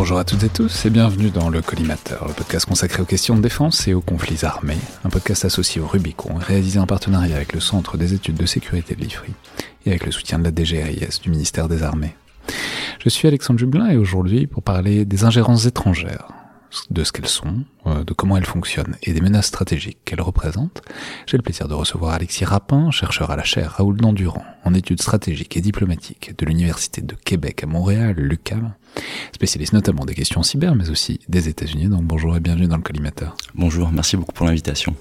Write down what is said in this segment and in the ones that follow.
Bonjour à toutes et tous et bienvenue dans le Collimateur, le podcast consacré aux questions de défense et aux conflits armés, un podcast associé au Rubicon réalisé en partenariat avec le Centre des études de sécurité de l'IFRI et avec le soutien de la DGRIS du ministère des Armées. Je suis Alexandre Jublin et aujourd'hui pour parler des ingérences étrangères, de ce qu'elles sont, euh, de comment elles fonctionnent et des menaces stratégiques qu'elles représentent, j'ai le plaisir de recevoir Alexis Rapin, chercheur à la chaire Raoul Dandurand en études stratégiques et diplomatiques de l'Université de Québec à Montréal, l'UQAM, spécialiste notamment des questions cyber, mais aussi des États-Unis. Donc bonjour et bienvenue dans le collimateur. Bonjour, merci beaucoup pour l'invitation.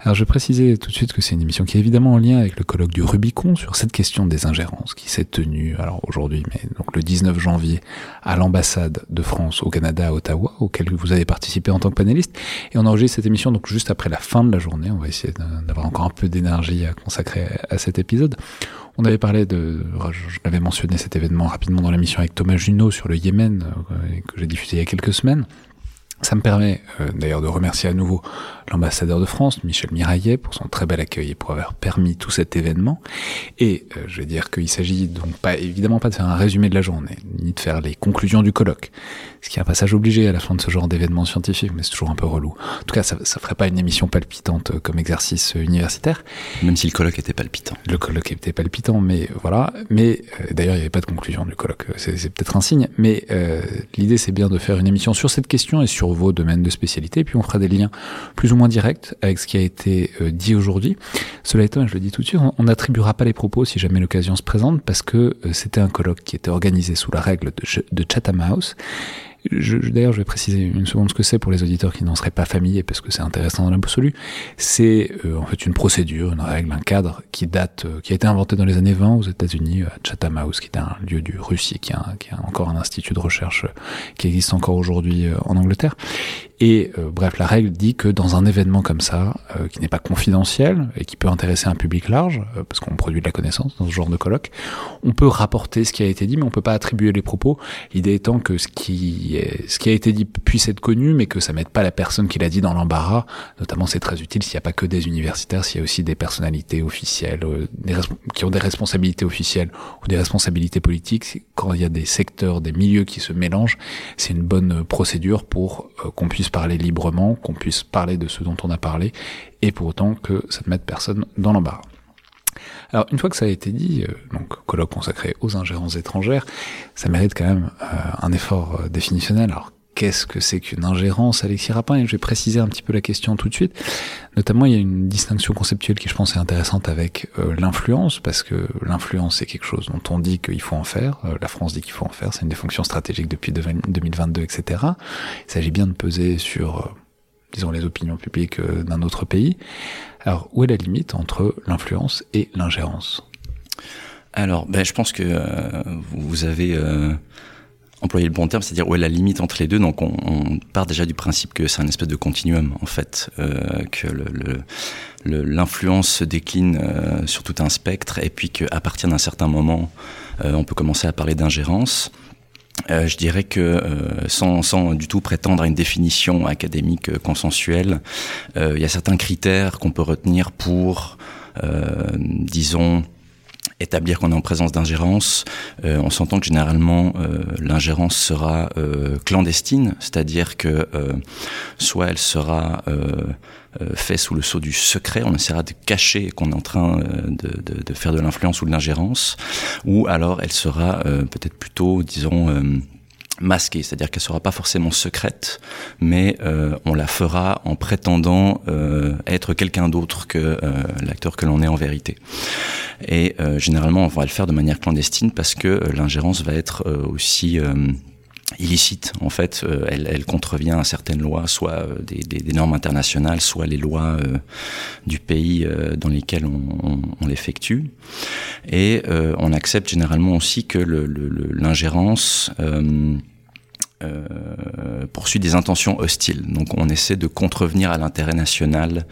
Alors je vais préciser tout de suite que c'est une émission qui est évidemment en lien avec le colloque du Rubicon sur cette question des ingérences qui s'est tenue alors aujourd'hui, mais donc le 19 janvier à l'ambassade de France au Canada à Ottawa, auquel vous avez participé en tant que panéliste. Et on enregistre cette émission donc juste après la fin de la journée. On va essayer d'avoir encore un peu d'énergie à consacrer à cet épisode. On avait parlé de, je mentionné cet événement rapidement dans l'émission avec Thomas Junot sur le Yémen, euh, que j'ai diffusé il y a quelques semaines. Ça me permet euh, d'ailleurs de remercier à nouveau l'ambassadeur de France, Michel Miraillet, pour son très bel accueil et pour avoir permis tout cet événement. Et euh, je vais dire qu'il s'agit donc pas évidemment pas de faire un résumé de la journée, ni de faire les conclusions du colloque, ce qui est un passage obligé à la fin de ce genre d'événement scientifique, mais c'est toujours un peu relou. En tout cas, ça, ça ferait pas une émission palpitante euh, comme exercice universitaire. Même si le colloque était palpitant. Le colloque était palpitant, mais voilà. Mais d'ailleurs, il n'y avait pas de conclusion du colloque. C'est peut-être un signe, mais l'idée c'est bien de faire une émission sur cette question et sur vos domaines de spécialité, puis on fera des liens plus ou moins directs avec ce qui a été euh, dit aujourd'hui. Cela étant, je le dis tout de suite, on n'attribuera pas les propos si jamais l'occasion se présente, parce que euh, c'était un colloque qui était organisé sous la règle de, Chatham House, D'ailleurs, je vais préciser une seconde ce que c'est pour les auditeurs qui n'en seraient pas familiers, parce que c'est intéressant dans l'absolu. C'est euh, en fait une procédure, une règle, un cadre qui date, qui a été inventé dans les années 20 aux États-Unis, à Chatham House, qui est un lieu du Russie, qui a, qui a encore un institut de recherche qui existe encore aujourd'hui en Angleterre. Et bref, la règle dit que dans un événement comme ça, qui n'est pas confidentiel et qui peut intéresser un public large, parce qu'on produit de la connaissance dans ce genre de colloque, on peut rapporter ce qui a été dit, mais on peut pas attribuer les propos. L'idée étant que ce qui ce qui a été dit puisse être connu, mais que ça mette pas la personne qui l'a dit dans l'embarras. Notamment, c'est très utile s'il n'y a pas que des universitaires, s'il y a aussi des personnalités officielles, euh, qui ont des responsabilités officielles ou des responsabilités politiques. Quand il y a des secteurs, des milieux qui se mélangent, c'est une bonne procédure pour euh, qu'on puisse parler librement, qu'on puisse parler de ce dont on a parlé, et pour autant que ça ne mette personne dans l'embarras. Alors une fois que ça a été dit, euh, donc colloque consacré aux ingérences étrangères, ça mérite quand même euh, un effort euh, définitionnel. Alors qu'est-ce que c'est qu'une ingérence, Alexis Rapin Et je vais préciser un petit peu la question tout de suite. Notamment, il y a une distinction conceptuelle qui, je pense, est intéressante avec l'influence, parce que l'influence, c'est quelque chose dont on dit qu'il faut en faire. la France dit qu'il faut en faire. C'est une des fonctions stratégiques depuis 2022, etc. Il s'agit bien de peser sur, disons, les opinions publiques d'un autre pays. Alors, où est la limite entre l'influence et l'ingérence? Alors, ben, je pense que euh, vous avez euh, employé le bon terme, c'est-à-dire où est la limite entre les deux. Donc, on, part déjà du principe que c'est un espèce de continuum, en fait, euh, que l'influence se décline sur tout un spectre, et puis qu'à partir d'un certain moment, on peut commencer à parler d'ingérence. Euh, je dirais que euh, sans, sans, du tout prétendre à une définition académique euh, consensuelle, il y a certains critères qu'on peut retenir pour, disons, établir qu'on est en présence d'ingérence, euh, on s'entend que généralement euh, l'ingérence sera euh, clandestine, c'est-à-dire que soit elle sera faite sous le sceau du secret, on essaiera de cacher qu'on est en train de, de, de faire de l'influence ou de l'ingérence, ou alors elle sera peut-être plutôt, disons, masquée, c'est-à-dire qu'elle sera pas forcément secrète, mais euh, on la fera en prétendant euh, être quelqu'un d'autre que euh, l'acteur que l'on est en vérité. Et généralement, on va le faire de manière clandestine parce que l'ingérence va être aussi illicite. En fait, elle, contrevient à certaines lois, soit des, normes internationales, soit les lois du pays dans lesquels on l'effectue. Et on accepte généralement aussi que l'ingérence euh, poursuit des intentions hostiles. Donc on essaie de contrevenir à l'intérêt national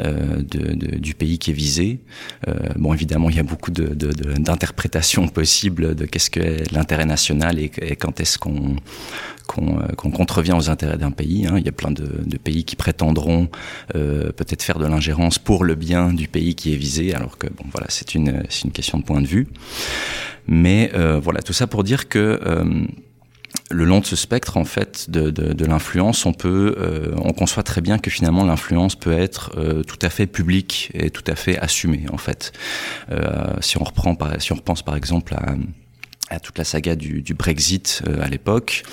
euh, du pays qui est visé. Euh, bon, évidemment, il y a beaucoup d'interprétations possibles de qu'est-ce que l'intérêt national et, quand est-ce qu'on qu'on qu contrevient aux intérêts d'un pays. Hein. Il y a plein de, pays qui prétendront peut-être faire de l'ingérence pour le bien du pays qui est visé, alors que bon, voilà, c'est une, question de point de vue. Mais voilà, tout ça pour dire que le long de ce spectre en fait de, l'influence, on peut, euh, on conçoit très bien que finalement l'influence peut être euh, tout à fait publique et tout à fait assumée en fait. Euh, si on reprend, par, si on repense par exemple à, à toute la saga du, du Brexit euh, à l'époque,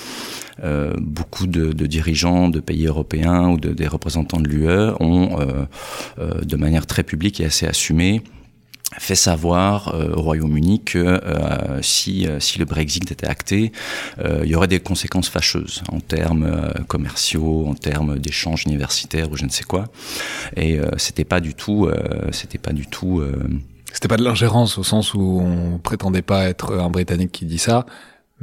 beaucoup de, de, dirigeants de pays européens ou de, des représentants de l'UE ont, de manière très publique et assez assumée, fait savoir euh, au Royaume-Uni que euh, si, euh, si le Brexit était acté, euh, il y aurait des conséquences fâcheuses en termes euh, commerciaux, en termes d'échanges universitaires ou je ne sais quoi. Et c'était pas du tout, c'était pas du tout. C'était pas de l'ingérence au sens où on prétendait pas être un Britannique qui dit ça,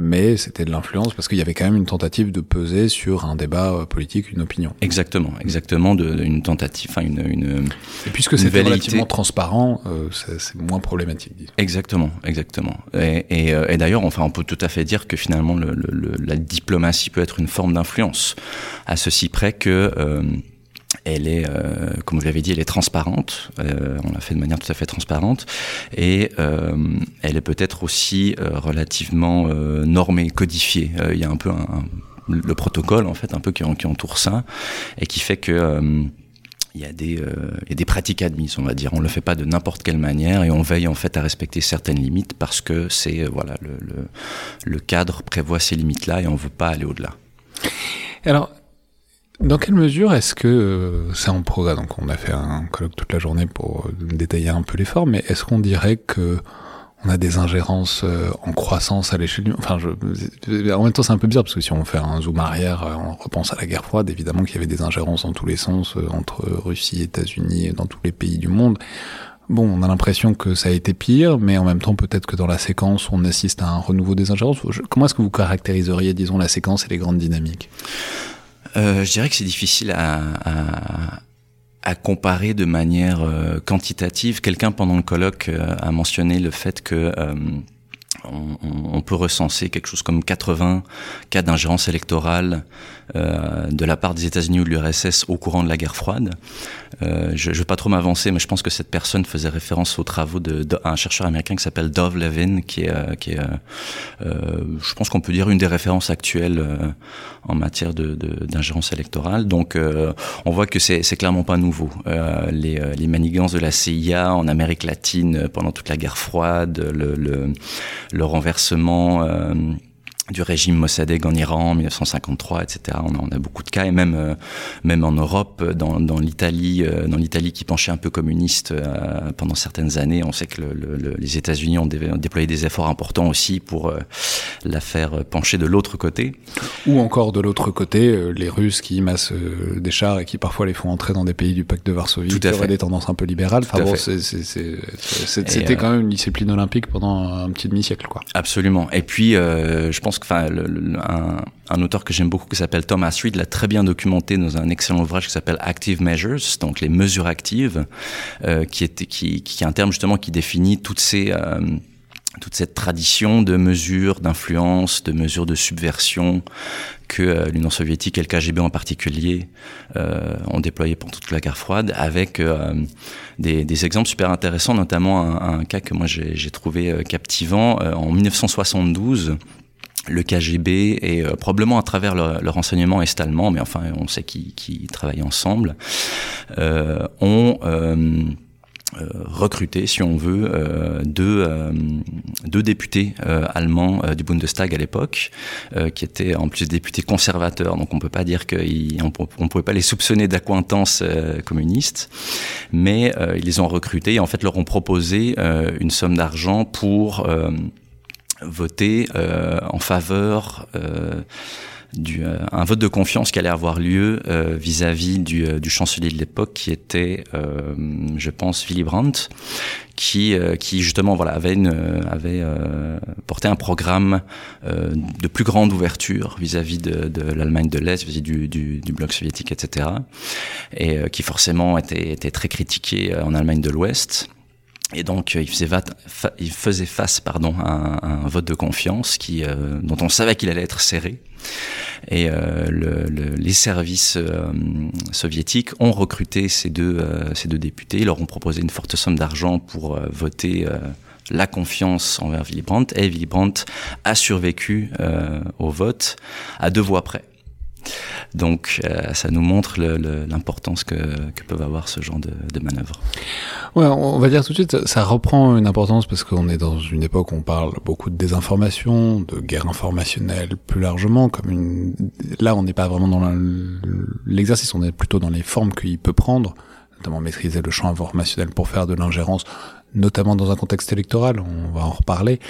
mais c'était de l'influence parce qu'il y avait quand même une tentative de peser sur un débat euh, politique, une opinion. Exactement, exactement, de, une tentative, enfin une, une. Et puisque c'est relativement transparent, euh, c'est moins problématique. Disons. Exactement, exactement. Et, et, euh, et d'ailleurs, enfin, on peut tout à fait dire que finalement, le, le, la diplomatie peut être une forme d'influence, à ceci près que. Euh, elle est, euh, comme vous l'avez dit, elle est transparente. Euh, on l'a fait de manière tout à fait transparente, et euh, elle est peut-être aussi euh, relativement euh, normée, codifiée. Euh, il y a un peu un, un, le protocole en fait, un peu qui, qui entoure ça, et qui fait que il y, a des, euh, il y a des pratiques admises, on va dire. On le fait pas de n'importe quelle manière et on veille en fait à respecter certaines limites parce que c'est voilà le, le, le cadre prévoit ces limites-là et on veut pas aller au-delà. Alors, dans quelle mesure est-ce que euh, c'est en progrès Donc, on a fait un colloque toute la journée pour euh, détailler un peu l'effort, mais est-ce qu'on dirait que on a des ingérences euh, en croissance à l'échelle du... Enfin, je... en même temps, c'est un peu bizarre, parce que si on fait un zoom arrière, euh, on repense à la guerre froide, évidemment qu'il y avait des ingérences dans tous les sens, euh, entre Russie, États-Unis, et dans tous les pays du monde. Bon, on a l'impression que ça a été pire, mais en même temps, peut-être que dans la séquence, on assiste à un renouveau des ingérences. Comment est-ce que vous caractériseriez, disons, la séquence et les grandes dynamiques? Euh, je dirais que c'est difficile à, comparer de manière euh, quantitative. Quelqu'un pendant le colloque euh, a mentionné le fait que on, on, peut recenser quelque chose comme 80 cas d'ingérence électorale euh, de la part des États-Unis ou de l'URSS au courant de la guerre froide. Euh, je ne vais pas trop m'avancer, mais je pense que cette personne faisait référence aux travaux d'un de, de, chercheur américain qui s'appelle Dove Levin, qui est, euh, qui est euh, je pense qu'on peut dire une des références actuelles euh, en matière d'ingérence électorale. Donc, euh, on voit que c'est clairement pas nouveau. les, les manigances de la CIA en Amérique latine pendant toute la guerre froide, le, le, le renversement du régime Mossadegh en Iran en 1953, etc. On a, on a beaucoup de cas et même euh, même en Europe, dans, dans l'Italie, euh, dans l'Italie qui penchait un peu communiste euh, pendant certaines années, on sait que le, le, les États-Unis ont, ont, déployé des efforts importants aussi pour euh, la faire pencher de l'autre côté. Ou encore de l'autre côté, les Russes qui massent des chars et qui parfois les font entrer dans des pays du pacte de Varsovie, Tout à qui fait. des tendances un peu libérales. Enfin bon, c'était quand même une discipline olympique pendant un petit demi-siècle, quoi. Absolument. Et puis, je pense enfin, un, auteur que j'aime beaucoup qui s'appelle Thomas Reed l'a très bien documenté dans un excellent ouvrage qui s'appelle Active Measures, donc les mesures actives, euh, qui, est, qui, qui est un terme justement qui définit toutes ces euh, toute cette tradition de mesures d'influence, de mesures de subversion que l'Union soviétique et le KGB en particulier ont déployé pour toute la guerre froide, avec des, exemples super intéressants, notamment un cas que moi j'ai trouvé captivant en 1972 le KGB et euh, probablement à travers le, renseignement est-allemand, mais enfin on sait qu'ils travaillent ensemble, euh, ont euh, recruté, si on veut, deux, deux députés allemands du Bundestag à l'époque, qui étaient en plus députés conservateurs, donc on peut pas dire qu'on on pouvait pas les soupçonner d'acquaintance communiste, mais ils les ont recrutés et en fait leur ont proposé une somme d'argent pour voter euh, en faveur euh, du, euh, un vote de confiance qui allait avoir lieu vis-à-vis du, du, chancelier de l'époque qui était, je pense, Willy Brandt, qui, qui justement voilà avait, une, avait porté un programme de plus grande ouverture vis-à-vis de, de l'Allemagne de l'Est, vis-à-vis du, du, du, bloc soviétique, etc. Et qui forcément était, était très critiqué en Allemagne de l'Ouest. Et donc, euh, il faisait, face pardon, à, un, vote de confiance qui, euh, dont on savait qu'il allait être serré. Et euh, le, le, les services soviétiques ont recruté ces deux, ces deux députés. Ils leur ont proposé une forte somme d'argent pour voter la confiance envers Willy Brandt. Et Willy Brandt a survécu au vote à deux voix près. Donc euh, ça nous montre l'importance que, que, peuvent avoir ce genre de, de manœuvres. Ouais, on va dire tout de suite, ça reprend une importance parce qu'on est dans une époque où on parle beaucoup de désinformation, de guerre informationnelle plus largement, comme une. Là, on n'est pas vraiment dans l'exercice, on est plutôt dans les formes qu'il peut prendre, notamment maîtriser le champ informationnel pour faire de l'ingérence, notamment dans un contexte électoral. On va en reparler.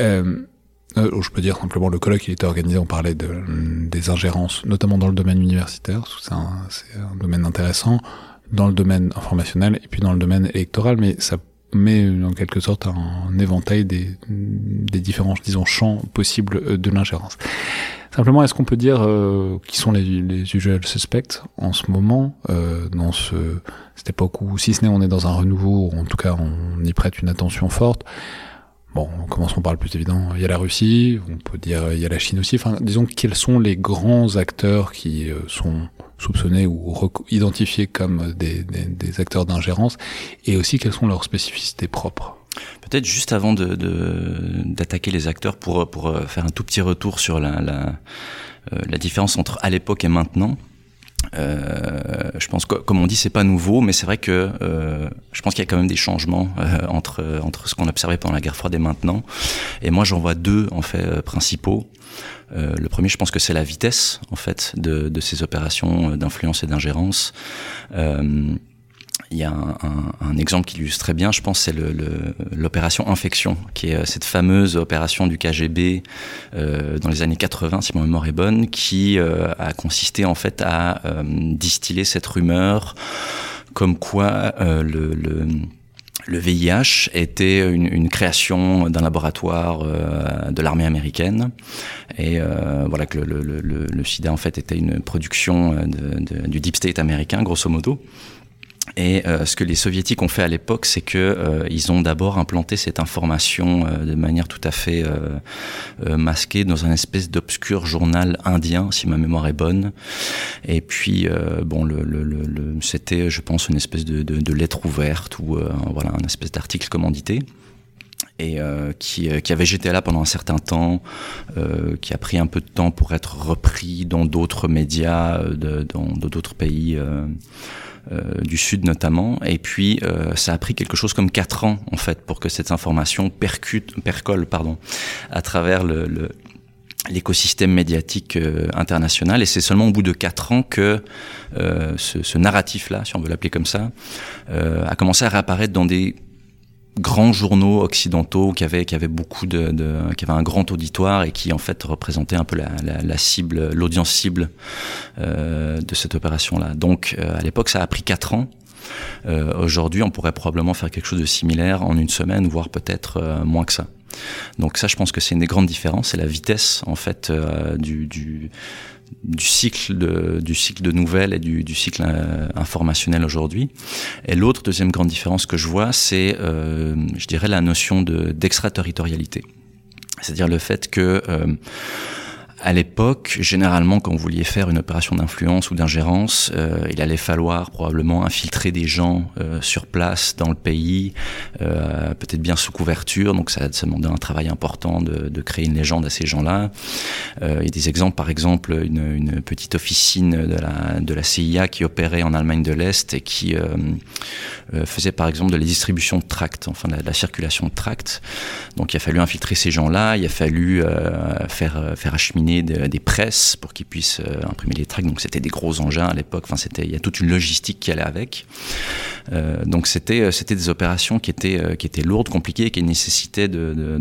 Euh, je peux dire simplement le colloque il était organisé, on parlait de, des ingérences, notamment dans le domaine universitaire, c'est un, un, domaine intéressant, dans le domaine informationnel et puis dans le domaine électoral, mais ça met en quelque sorte un éventail des, des différents, disons, champs possibles euh, de l'ingérence. Simplement, est-ce qu'on peut dire euh, qui sont les, les usuels suspects en ce moment, euh, dans ce, cette époque où, si ce n'est on est dans un renouveau, ou en tout cas on y prête une attention forte, Bon, commençons par le plus évident. Il y a la Russie, on peut dire il y a la Chine aussi. Enfin, disons quels sont les grands acteurs qui euh, sont soupçonnés ou identifiés comme des, acteurs d'ingérence, et aussi quelles sont leurs spécificités propres? Peut-être juste avant de d'attaquer les acteurs pour pour euh, faire un tout petit retour sur la la, euh, la différence entre à l'époque et maintenant. Euh, je pense que, comme on dit, c'est pas nouveau, mais c'est vrai que euh, je pense qu'il y a quand même des changements euh, entre entre ce qu'on observait pendant la guerre froide et maintenant. Et moi, j'en vois deux en fait euh, principaux. Euh, le premier, je pense que c'est la vitesse en fait de, de ces opérations d'influence et d'ingérence. Il y a un, exemple qui illustre très bien, je pense, c'est l'opération Infection, qui est euh, cette fameuse opération du KGB euh, dans les années 80, si ma mémoire est bonne, qui euh, a consisté en fait à distiller cette rumeur comme quoi le, VIH était une, création d'un laboratoire de l'armée américaine. Et voilà que le, SIDA en fait était une production du deep state américain grosso modo et euh, ce que les soviétiques ont fait à l'époque, c'est que euh, ils ont d'abord implanté cette information euh, de manière tout à fait euh, euh, masquée dans un espèce d'obscur journal indien, si ma mémoire est bonne. Et puis bon, le, le, le, c'était, je pense, une espèce de, de, de lettre ouverte ou voilà, un espèce d'article commandité et euh, qui, qui, avait jeté là pendant un certain temps, euh, qui a pris un peu de temps pour être repris dans d'autres médias, de, dans d'autres pays. Euh, euh, du Sud notamment. Et puis, euh, ça a pris quelque chose comme quatre ans, en fait, pour que cette information percute, percole pardon, à travers le, le l'écosystème médiatique euh, international et c'est seulement au bout de quatre ans que euh, ce, ce narratif-là, si on veut l'appeler comme ça, euh, a commencé à réapparaître dans des grands journaux occidentaux qui avaient qui avaient beaucoup de, de, qui avaient un grand auditoire et qui en fait représentaient un peu la, la, la cible l'audience cible euh, de cette opération là donc euh, à l'époque ça a pris quatre ans. Euh, aujourd'hui on pourrait probablement faire quelque chose de similaire en une semaine voire peut-être euh, moins que ça. Donc ça je pense que c'est une des grandes différences. C'est la vitesse en fait euh, du, du du cycle de, du cycle de nouvelles et du, du cycle euh, informationnel aujourd'hui. Et l'autre deuxième grande différence que je vois, c'est, euh, je dirais, la notion de d'extraterritorialité. C'est-à-dire le fait que euh, à l'époque, généralement, quand vous vouliez faire une opération d'influence ou d'ingérence, euh, il allait falloir probablement infiltrer des gens euh, sur place dans le pays, euh, peut-être bien sous couverture. Donc ça, demandait un travail important de, créer une légende à ces gens-là. Il y a des exemples, par exemple, une, petite officine de la, CIA qui opérait en Allemagne de l'Est et qui faisait, par exemple, de la distribution de tracts, enfin de la, circulation de tracts. Donc il a fallu infiltrer ces gens-là, il a fallu faire acheminer des presses pour qu'ils puissent euh, imprimer les tracts. Donc c'était des gros engins à l'époque. Enfin c'était il y a toute une logistique qui allait avec. Euh, donc c'était euh, c'était des opérations qui étaient qui étaient lourdes, compliquées, qui nécessitaient de,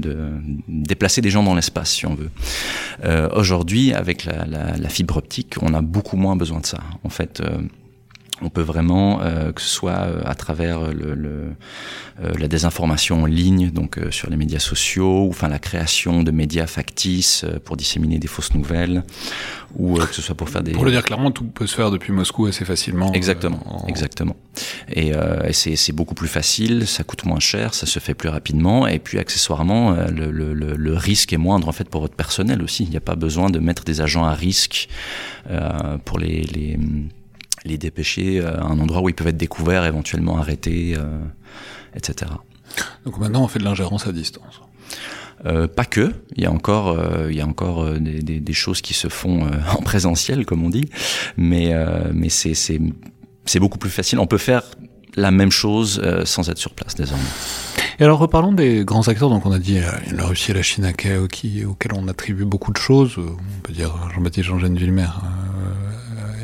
déplacer des gens dans l'espace si on veut. Aujourd'hui avec la, la, fibre optique, on a beaucoup moins besoin de ça. En fait on peut vraiment, euh, que ce soit euh, à travers le, le euh, la désinformation en ligne, donc euh, sur les médias sociaux, ou enfin la création de médias factices euh, pour disséminer des fausses nouvelles, ou que ce soit pour faire des. Pour le dire clairement, tout peut se faire depuis Moscou assez facilement. Exactement, en... exactement. Et, et c'est beaucoup plus facile, ça coûte moins cher, ça se fait plus rapidement, et puis accessoirement, le, le, le risque est moindre en fait pour votre personnel aussi. Il n'y a pas besoin de mettre des agents à risque pour les, les les dépêcher à un endroit où ils peuvent être découverts, éventuellement arrêtés, euh, etc. Donc maintenant, on fait de l'ingérence à distance. Euh, pas que, il y a encore, euh, il y a encore euh, des, des, des, choses qui se font euh, en présentiel, comme on dit, mais euh, mais c'est c'est beaucoup plus facile. On peut faire la même chose sans être sur place désormais. Et alors reparlons des grands acteurs. Donc on a dit la Russie et la Chine qui, auxquels on attribue beaucoup de choses. On peut dire Jean-Baptiste Jean-Jean Villemer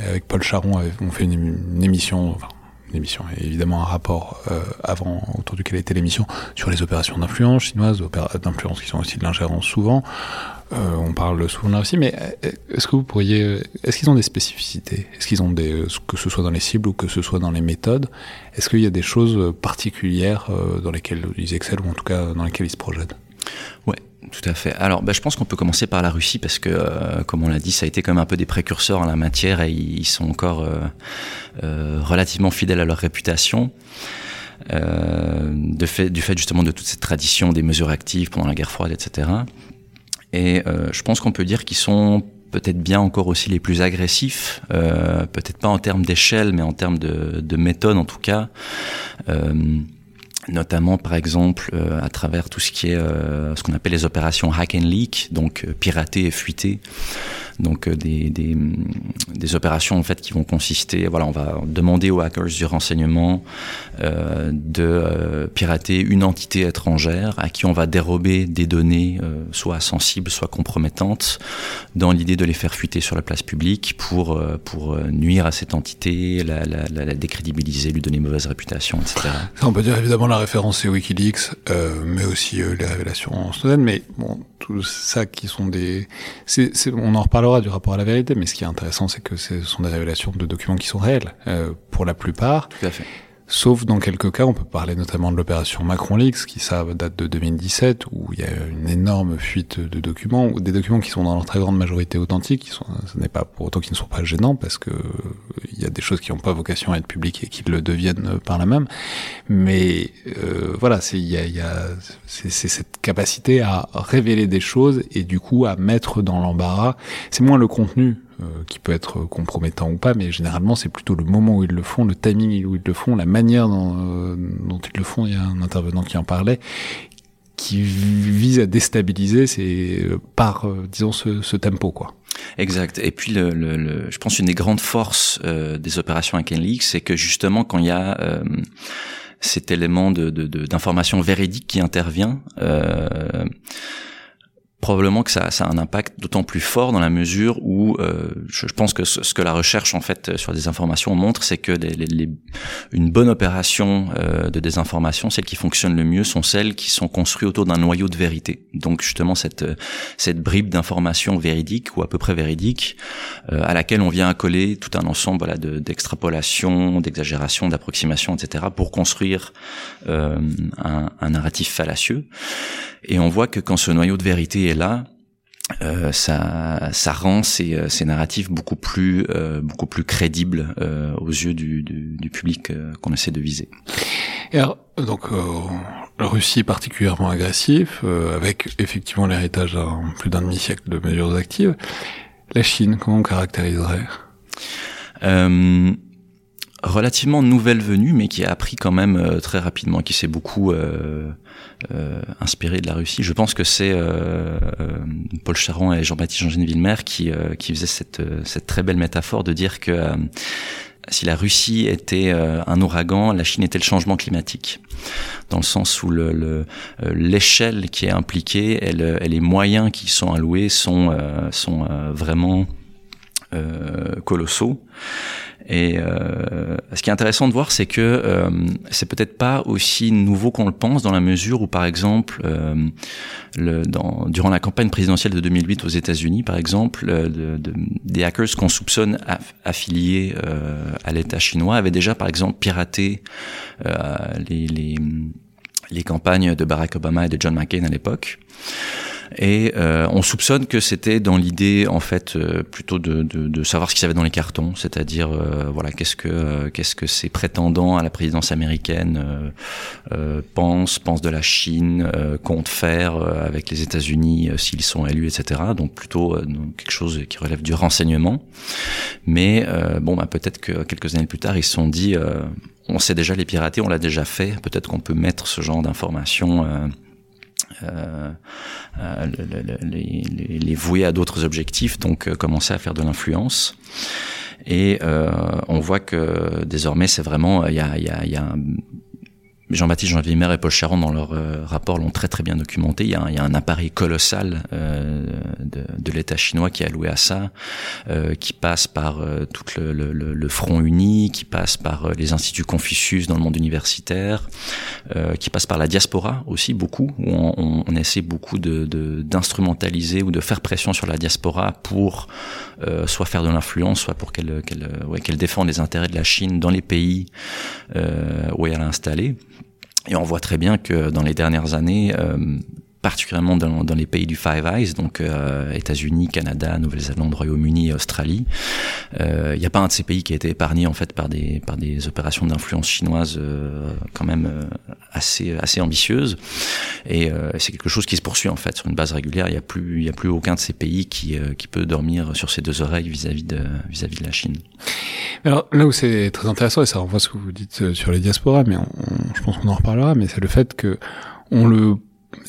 avec Paul Charon, on fait une, émission, émission, évidemment un rapport euh, avant autour duquel était l'émission sur les opérations d'influence chinoises, d'influence qui sont aussi de l'ingérence souvent. Euh, on parle souvent là aussi, mais euh, est-ce que vous pourriez, est-ce qu'ils ont des spécificités? Est-ce qu'ils ont des, que ce soit dans les cibles ou que ce soit dans les méthodes? Est-ce qu'il y a des choses particulières dans lesquelles ils excellent ou en tout cas dans lesquelles ils se projettent? Ouais, tout à fait. Alors, bah, je pense qu'on peut commencer par la Russie parce que, euh, comme on l'a dit, ça a été comme un peu des précurseurs en la matière et ils sont encore euh, euh, relativement fidèles à leur réputation. Euh, de fait, du fait justement de toute cette tradition des mesures actives pendant la guerre froide, etc. Et euh, je pense qu'on peut dire qu'ils sont peut-être bien encore aussi les plus agressifs, euh, peut-être pas en termes d'échelle, mais en termes de, de méthode en tout cas notamment par exemple euh, à travers tout ce qui est euh, ce qu'on appelle les opérations hack and leak, donc euh, pirater et fuiter donc des, des, des, opérations en fait qui vont consister, voilà, on va demander aux hackers du renseignement de pirater une entité étrangère à qui on va dérober des données soit sensibles, soit compromettantes, dans l'idée de les faire fuiter sur la place publique pour pour nuire à cette entité, la, décrédibiliser, lui donner mauvaise réputation, etc. On peut dire évidemment la référence c'est WikiLeaks, mais aussi les révélations Snowden, mais bon, tout ça qui sont des, on en reparlera du rapport à la vérité, mais ce qui est intéressant, c'est que ce sont des révélations de documents qui sont réels, euh, pour la plupart. Tout à fait. Sauf dans quelques cas, on peut parler notamment de l'opération Macron Leaks, qui ça date de 2017, où il y a une énorme fuite de documents, ou des documents qui sont dans leur très grande majorité authentiques, qui sont, ce n'est pas pour autant qu'ils ne sont pas gênants, parce que il y a des choses qui n'ont pas vocation à être publiques et qui le deviennent par la même. Mais euh, voilà, c'est il y a, y a c'est cette capacité à révéler des choses et du coup à mettre dans l'embarras. C'est moins le contenu qui peut être compromettant ou pas, mais généralement c'est plutôt le moment où ils le font, le timing où ils le font, la manière dont, euh, dont ils le font. Il y a un intervenant qui en parlait, qui vise à déstabiliser, c'est euh, par, euh, disons, ce, ce, tempo, quoi. Exact. Et puis, le, le, le, je pense une des grandes forces euh, des opérations Hack League, c'est que justement, quand il y a euh, cet élément de, d'information de, véridique qui intervient, euh, probablement que ça, ça, a un impact d'autant plus fort dans la mesure où euh, je, pense que ce, que la recherche en fait sur des informations montre, c'est que les, les, une bonne opération euh, de désinformation, celles qui fonctionnent le mieux, sont celles qui sont construites autour d'un noyau de vérité. Donc justement cette cette bribe d'informations véridiques ou à peu près véridiques euh, à laquelle on vient accoler tout un ensemble voilà, d'extrapolation, d'exagération, d'approximation, etc. pour construire euh, un, un narratif fallacieux. Et on voit que quand ce noyau de vérité est là, euh, ça, ça rend ces, euh, ces narratifs beaucoup plus, euh, beaucoup plus crédibles euh, aux yeux du, du, du public qu'on essaie de viser. Et alors, donc, la Russie particulièrement agressif, avec effectivement l'héritage d'un plus d'un demi-siècle de mesures actives. La Chine, comment on caractériserait? Relativement nouvelle venue, mais qui a appris quand même euh, très rapidement, qui s'est beaucoup euh, euh, inspiré de la Russie. Je pense que c'est Paul Charon et Jean-Baptiste Jean Villemer qui, qui faisaient cette, cette très belle métaphore de dire que si la Russie était un ouragan, la Chine était le changement climatique dans le sens où le, l'échelle qui est impliquée et, et, les moyens qui sont alloués sont, sont vraiment colossaux. Et euh, ce qui est intéressant de voir, c'est que euh, c'est peut-être pas aussi nouveau qu'on le pense, dans la mesure où, par exemple, euh, le, dans, durant la campagne présidentielle de 2008 aux États-Unis, par exemple, de, de, des hackers qu'on soupçonne affiliés à l'État chinois avaient déjà, par exemple, piraté les, les, les campagnes de Barack Obama et de John McCain à l'époque. Et euh, on soupçonne que c'était dans l'idée, en fait, euh, plutôt de, de, de, savoir ce qu'ils avaient dans les cartons, c'est-à-dire, euh, voilà, qu'est-ce que qu'est-ce que ces prétendants à la présidence américaine pensent, pensent de la Chine, comptent faire avec les États-Unis s'ils sont élus, etc. Donc plutôt quelque chose qui relève du renseignement. Mais bon, bah, peut-être que quelques années plus tard, ils se sont dit, on sait déjà les pirater, on l'a déjà fait. Peut-être qu'on peut mettre ce genre d'informations euh, euh les, les, les, vouer à d'autres objectifs, donc euh, commencer à faire de l'influence. Et euh, on voit que désormais, c'est vraiment, il y a, y, a, y a Jean-Baptiste Jean Vimer et Paul Charon dans leur euh, rapport l'ont très très bien documenté. Il y a un, appareil colossal euh, de, de l'État chinois qui est alloué à ça, euh, qui passe par tout le, front uni, qui passe par les instituts Confucius dans le monde universitaire, qui passe par la diaspora aussi beaucoup, où on, on essaie beaucoup de d'instrumentaliser ou de faire pression sur la diaspora pour soit faire de l'influence, soit pour qu'elle qu'elle ouais, qu'elle défende les intérêts de la Chine dans les pays où elle est installée. Et on voit très bien que dans les dernières années, euh, particulièrement dans, dans, les pays du Five Eyes, donc euh, États-Unis, Canada, Nouvelle-Zélande, Royaume-Uni Australie. Il euh, n'y a pas un de ces pays qui a été épargné en fait par des par des opérations d'influence chinoise euh, quand même euh, assez assez ambitieuses. Et euh, c'est quelque chose qui se poursuit en fait sur une base régulière. Il n'y a plus y a plus aucun de ces pays qui qui peut dormir sur ses deux oreilles vis-à-vis de vis-à-vis de la Chine. Alors là où c'est très intéressant et ça renvoie ce que vous dites sur les diasporas, mais je pense qu'on en reparlera. Mais c'est le fait que on le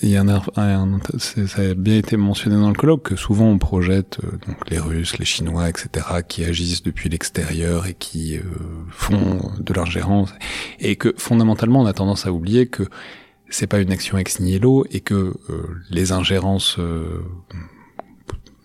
il y a un, un, ça a bien été mentionné dans le colloque que souvent on projette euh, donc les Russes, les Chinois, etc., qui agissent depuis l'extérieur et qui euh, font de l'ingérence, et que fondamentalement on a tendance à oublier que c'est pas une action ex nihilo et que euh, les ingérences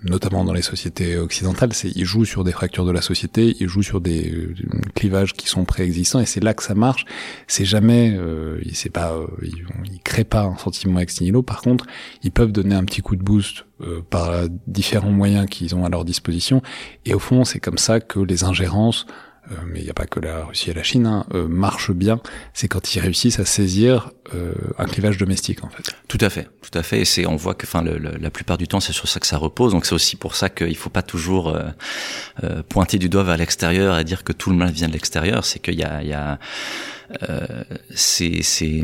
notamment dans les sociétés occidentales, c'est ils jouent sur des fractures de la société, ils jouent sur des euh, clivages qui sont préexistants, et c'est là que ça marche. C'est jamais, euh, c'est pas, euh, ils, créent pas un sentiment ex nihilo. Par contre, ils peuvent donner un petit coup de boost euh, par différents moyens qu'ils ont à leur disposition. Et au fond, c'est comme ça que les ingérences euh, mais il n'y a pas que la Russie et la Chine, hein, euh, marchent bien, c'est quand ils réussissent à saisir euh, un clivage domestique en fait. Tout à fait, tout à fait. Et c'est, on voit que, enfin, la plupart du temps, c'est sur ça que ça repose. Donc c'est aussi pour ça qu'il faut pas toujours pointer du doigt vers l'extérieur et dire que tout le mal vient de l'extérieur. C'est qu'il y a, il y a euh, ces, ces,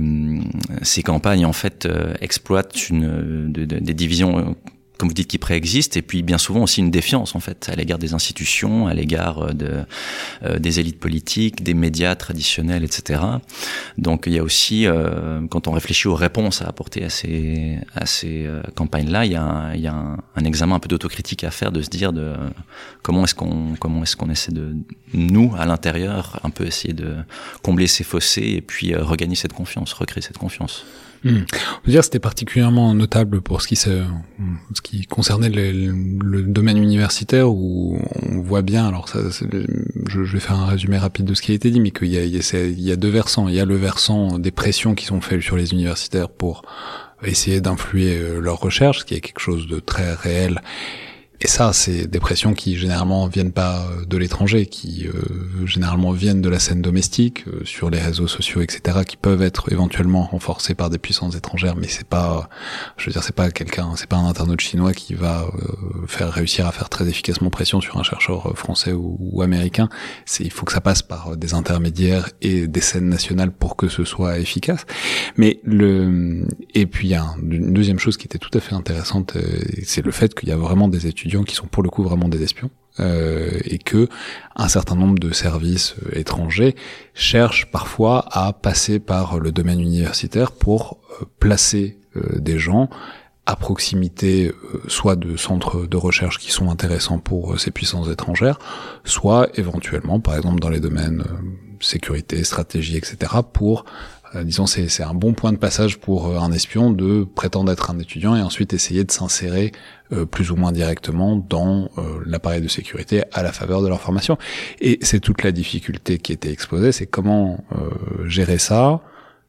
ces, campagnes en fait exploitent une, des divisions comme vous dites, qui préexiste, et puis bien souvent aussi une défiance en fait à l'égard des institutions, à l'égard euh, de, euh, des élites politiques, des médias traditionnels, etc. Donc il y a aussi, euh, quand on réfléchit aux réponses à apporter à ces, à ces campagnes-là, il y a, il y a un, un, examen un peu d'autocritique à faire, de se dire de comment est-ce qu'on comment est-ce qu'on essaie de nous à l'intérieur un peu essayer de combler ces fossés et puis regagner cette confiance, recréer cette confiance. Hmm. On dire c'était particulièrement notable pour ce qui, ce qui concernait le, le, domaine universitaire où on voit bien, alors ça, je, vais faire un résumé rapide de ce qui a été dit, mais qu'il y a, il y a deux versants. Il y a le versant des pressions qui sont faites sur les universitaires pour essayer d'influer euh, leurs recherches, ce qui est quelque chose de très réel et ça, c'est des pressions qui généralement viennent pas euh, de l'étranger, qui euh, généralement viennent de la scène domestique, euh, sur les réseaux sociaux, etc., qui peuvent être éventuellement renforcées par des puissances étrangères, mais c'est pas, je veux dire, c'est pas quelqu'un, c'est pas un internaute chinois qui va faire réussir à faire très efficacement pression sur un chercheur français ou, américain. C'est, il faut que ça passe par des intermédiaires et des scènes nationales pour que ce soit efficace. Mais le, et puis il y a une deuxième chose qui était tout à fait intéressante, c'est le fait qu'il y a vraiment des études qui sont pour le coup vraiment des espions. Euh, et que un certain nombre de services euh, étrangers cherchent parfois à passer par le domaine universitaire pour euh, placer des gens à proximité soit de centres de recherche qui sont intéressants pour ces puissances étrangères, soit éventuellement, par exemple dans les domaines sécurité, stratégie, etc., pour euh, disons, c'est un bon point de passage pour euh, un espion de prétendre être un étudiant et ensuite essayer de s'insérer euh, plus ou moins directement dans l'appareil de sécurité à la faveur de leur formation. Et c'est toute la difficulté qui était exposée, c'est comment gérer ça,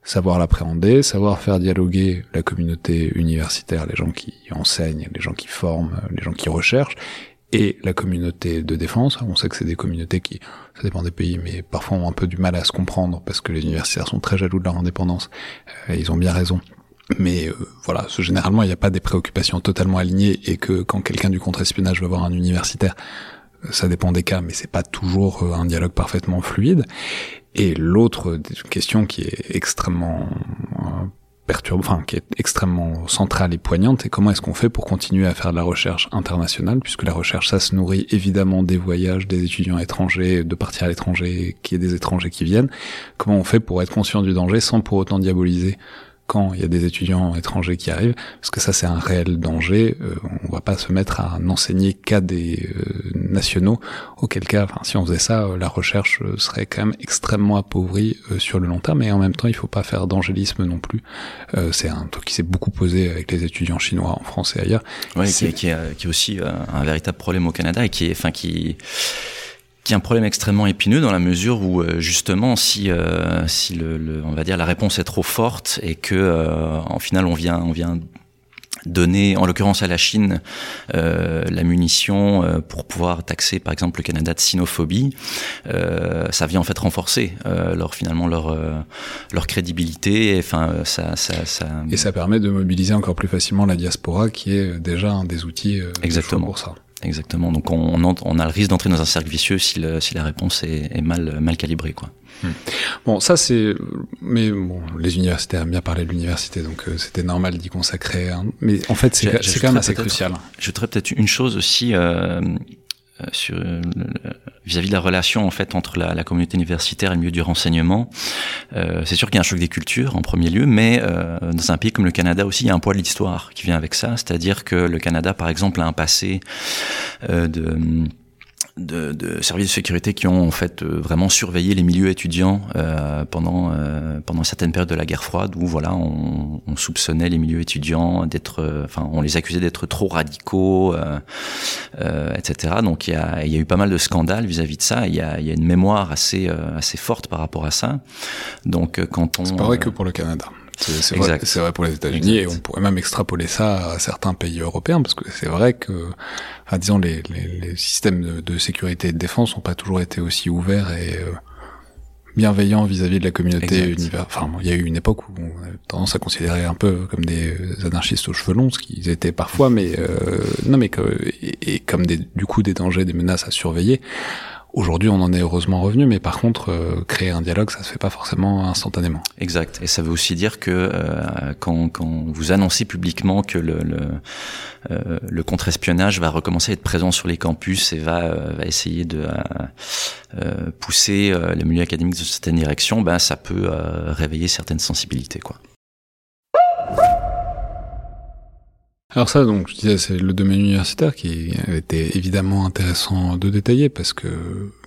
savoir l'appréhender, savoir faire dialoguer la communauté universitaire, les gens qui enseignent, les gens qui forment, les gens qui recherchent, et la communauté de défense. On sait que c'est des communautés qui, ça dépend des pays, mais parfois ont un peu du mal à se comprendre parce que les universitaires sont très jaloux de leur indépendance. Euh, ils ont bien raison. Mais euh, voilà, généralement, il n'y a pas des préoccupations totalement alignées et que quand quelqu'un du contre-espionnage va voir un universitaire, euh, ça dépend des cas, mais c'est pas toujours un dialogue parfaitement fluide. Et l'autre question qui est extrêmement qui est extrêmement centrale et poignante, et comment est-ce qu'on fait pour continuer à faire de la recherche internationale, puisque la recherche, ça se nourrit évidemment des voyages des étudiants étrangers, de partir à l'étranger, qu'il y ait des étrangers qui viennent. Comment on fait pour être conscient du danger sans pour autant diaboliser quand il y a des étudiants étrangers qui arrivent, parce que ça c'est un réel danger. Euh, on va pas se mettre à n'enseigner qu'à des euh, nationaux. Auquel cas, enfin, si on faisait ça, euh, la recherche serait quand même extrêmement appauvrie sur le long terme. Et en même temps, il faut pas faire d'angélisme non plus. c'est un truc qui s'est beaucoup posé avec les étudiants chinois en France et ailleurs. Oui, qui, qui, est, qui est aussi un véritable problème au Canada et qui est, enfin, qui qui est un problème extrêmement épineux dans la mesure où euh, justement si euh, si le, on va dire la réponse est trop forte et que euh, en final on vient on vient donner, en l'occurrence à la Chine, euh, la munition euh, pour pouvoir taxer, par exemple, le Canada de sinophobie, euh, ça vient en fait renforcer leur finalement leur leur crédibilité. Enfin, ça, ça, ça, Et ça permet de mobiliser encore plus facilement la diaspora, qui est déjà un des outils Exactement. pour ça. Exactement. Donc on, on, a le risque d'entrer dans un cercle vicieux si, le, si la réponse est, est, mal, mal calibrée. Quoi. Hmm. Bon, ça c'est... Mais bon, les universités aiment bien parler de l'université, donc euh, c'était normal d'y consacrer. Mais en fait, c'est quand même assez crucial. Je voudrais peut-être une chose aussi. Euh, sur euh, vis-à-vis de la relation en fait entre la, la, communauté universitaire et le milieu du renseignement. Euh, c'est sûr qu'il y a un choc des cultures en premier lieu, mais euh, dans un pays comme le Canada aussi, il y a un poids de l'histoire qui vient avec ça. C'est-à-dire que le Canada, par exemple, a un passé de de, services de sécurité qui ont en fait euh, vraiment surveillé les milieux étudiants euh, pendant euh, pendant certaines périodes de la guerre froide où voilà on, on soupçonnait les milieux étudiants d'être euh, enfin on les accusait d'être trop radicaux etc donc il y a, y eu pas mal de scandales vis-à-vis de ça. Il y a, y a une mémoire assez assez forte par rapport à ça. Donc quand on c'est pas vrai que pour le Canada c'est vrai, vrai, pour les États-Unis et on pourrait même extrapoler ça à certains pays européens parce que c'est vrai que, disons, les, les, les systèmes de, de, sécurité et de défense n'ont pas toujours été aussi ouverts et euh, bienveillants vis-à-vis de la communauté univers. Enfin, il y a eu une époque où on a tendance à considérer un peu comme des anarchistes aux cheveux longs, ce qu'ils étaient parfois, mais euh, non, mais que, et, et, comme des, du coup des dangers, des menaces à surveiller. Aujourd'hui, on en est heureusement revenu, mais par contre, euh, créer un dialogue, ça se fait pas forcément instantanément. Exact. Et ça veut aussi dire que euh, quand, quand, vous annoncez publiquement que le, le, euh, le contre-espionnage va recommencer à être présent sur les campus et va, va essayer de pousser les milieux académiques dans certaines directions, ben ça peut réveiller certaines sensibilités, quoi. Alors ça, donc, je disais, c'est le domaine universitaire qui était évidemment intéressant de détailler parce que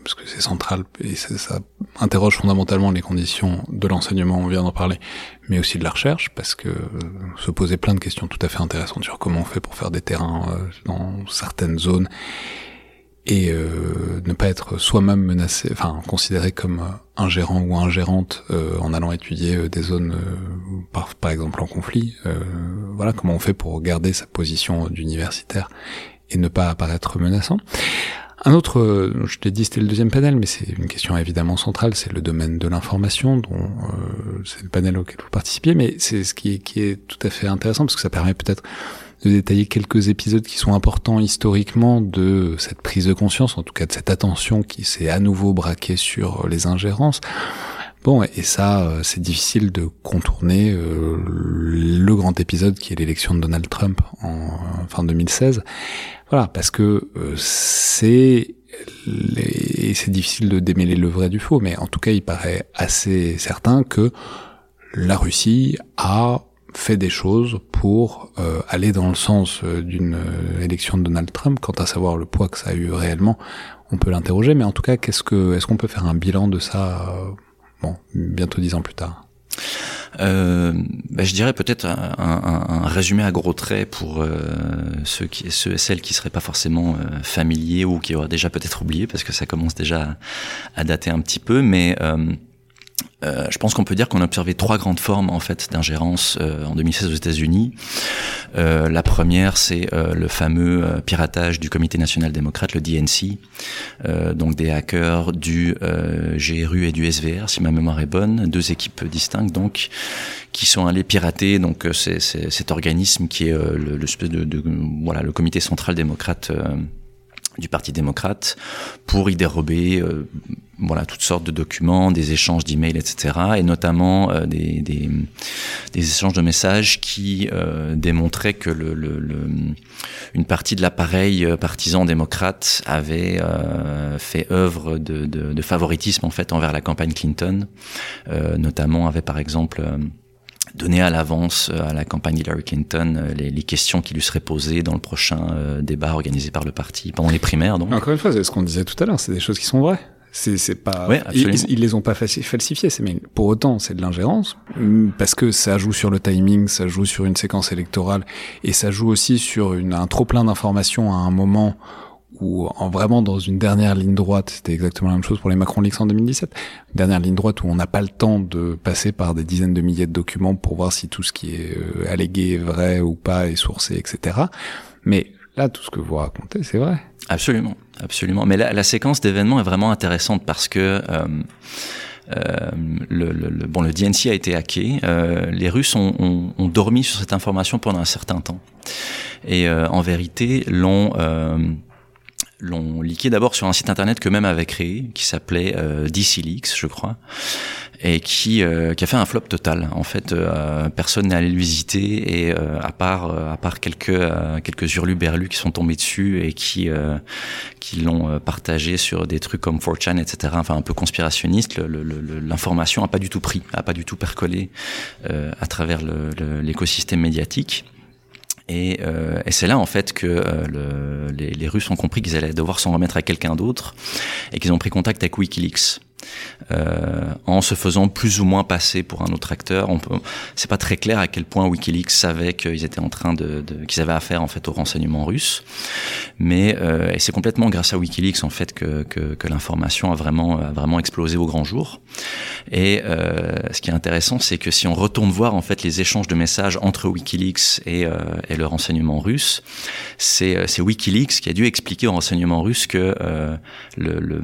parce que c'est central et ça, interroge fondamentalement les conditions de l'enseignement, on vient d'en parler, mais aussi de la recherche parce que se poser plein de questions tout à fait intéressantes sur comment on fait pour faire des terrains euh, dans certaines zones et euh, ne pas être soi-même menacé, enfin considéré comme euh, ingérant ou ingérante euh, en allant étudier euh, des zones, euh, par, par exemple en conflit. voilà comment on fait pour garder sa position d'universitaire et ne pas apparaître menaçant. Un autre, euh, je t'ai dit c'était le deuxième panel, mais c'est une question évidemment centrale, c'est le domaine de l'information, dont euh, c'est le panel auquel vous participiez, mais c'est ce qui qui est tout à fait intéressant parce que ça permet peut-être de détailler quelques épisodes qui sont importants historiquement de cette prise de conscience, en tout cas de cette attention qui s'est à nouveau braquée sur les ingérences. Bon, et ça, euh, c'est difficile de contourner euh, le grand épisode qui est l'élection de Donald Trump en fin 2016. Voilà, parce que euh, c'est c'est difficile de démêler le vrai du faux, mais en tout cas, il paraît assez certain que la Russie a fait des choses pour aller dans le sens d'une élection de Donald Trump. Quant à savoir le poids que ça a eu réellement, on peut l'interroger, mais en tout cas, qu'est-ce que, est-ce qu'on peut faire un bilan de ça bon, bientôt dix ans plus tard? Euh, bah, je dirais peut-être un, un, un, résumé à gros traits pour euh, ceux, qui, ceux et celles qui seraient pas forcément euh, familiers ou qui auraient déjà peut-être oublié parce que ça commence déjà à, à dater un petit peu, mais euh, euh, je pense qu'on peut dire qu'on a observé trois grandes formes en fait d'ingérence euh, en 2016 aux États-Unis. Euh, la première, c'est le fameux piratage du Comité national démocrate, le DNC, donc des hackers du GRU et du SVR, si ma mémoire est bonne, deux équipes distinctes donc, qui sont allés pirater donc c'est, cet organisme qui est le, le, de, de, voilà le Comité central démocrate du Parti démocrate pour y dérober euh, voilà toutes sortes de documents, des échanges d'emails, etc. Et notamment euh, des, des, des, échanges de messages qui euh, démontraient que le, le, le, une partie de l'appareil partisan démocrate avait fait œuvre de, de, de, favoritisme en fait envers la campagne Clinton, notamment avait par exemple donner à l'avance euh, à la campagne Hillary Clinton euh, les, les, questions qui lui seraient posées dans le prochain euh, débat organisé par le parti pendant les primaires. Donc. Encore une fois, c'est ce qu'on disait tout à l'heure, c'est des choses qui sont vraies. C'est, c'est pas, ils, ils, les ont pas falsifiées, c'est mais pour autant c'est de l'ingérence mm, parce que ça joue sur le timing, ça joue sur une séquence électorale et ça joue aussi sur une, un trop plein d'informations à un moment en vraiment dans une dernière ligne droite, c'était exactement la même chose pour les Macron Leaks en 2017, une dernière ligne droite où on n'a pas le temps de passer par des dizaines de milliers de documents pour voir si tout ce qui est euh, allégué est vrai ou pas, est sourcé, etc. Mais là, tout ce que vous racontez, c'est vrai. Absolument, absolument. Mais la, séquence d'événements est vraiment intéressante parce que euh, euh, le, bon, le DNC a été hacké. Les Russes ont, dormi sur cette information pendant un certain temps. Et en vérité, l'ont l'ont liqué d'abord sur un site internet qu'eux-mêmes avaient créé, qui s'appelait euh, je crois, et qui, euh, qui a fait un flop total. En fait, euh, personne n'est allé le visiter, et euh, à part à part quelques quelques hurluberlus qui sont tombés dessus et qui qui l'ont partagé sur des trucs comme 4chan, etc. Enfin, un peu conspirationniste. L'information a pas du tout pris, a pas du tout percolé à travers l'écosystème médiatique. Et, euh, et c'est là en fait que euh, le, les, les, Russes ont compris qu'ils allaient devoir s'en remettre à quelqu'un d'autre et qu'ils ont pris contact avec WikiLeaks euh, en se faisant plus ou moins passer pour un autre acteur. On peut, c'est pas très clair à quel point WikiLeaks savait qu'ils étaient en train de, de qu'ils avaient affaire en fait aux renseignements russes, mais euh, et c'est complètement grâce à WikiLeaks en fait que, que, que l'information a vraiment vraiment explosé au grand jour. Et euh, ce qui est intéressant, c'est que si on retourne voir en fait les échanges de messages entre WikiLeaks et, euh, et le renseignement russe, c'est, c'est WikiLeaks qui a dû expliquer au renseignement russe que euh, le, le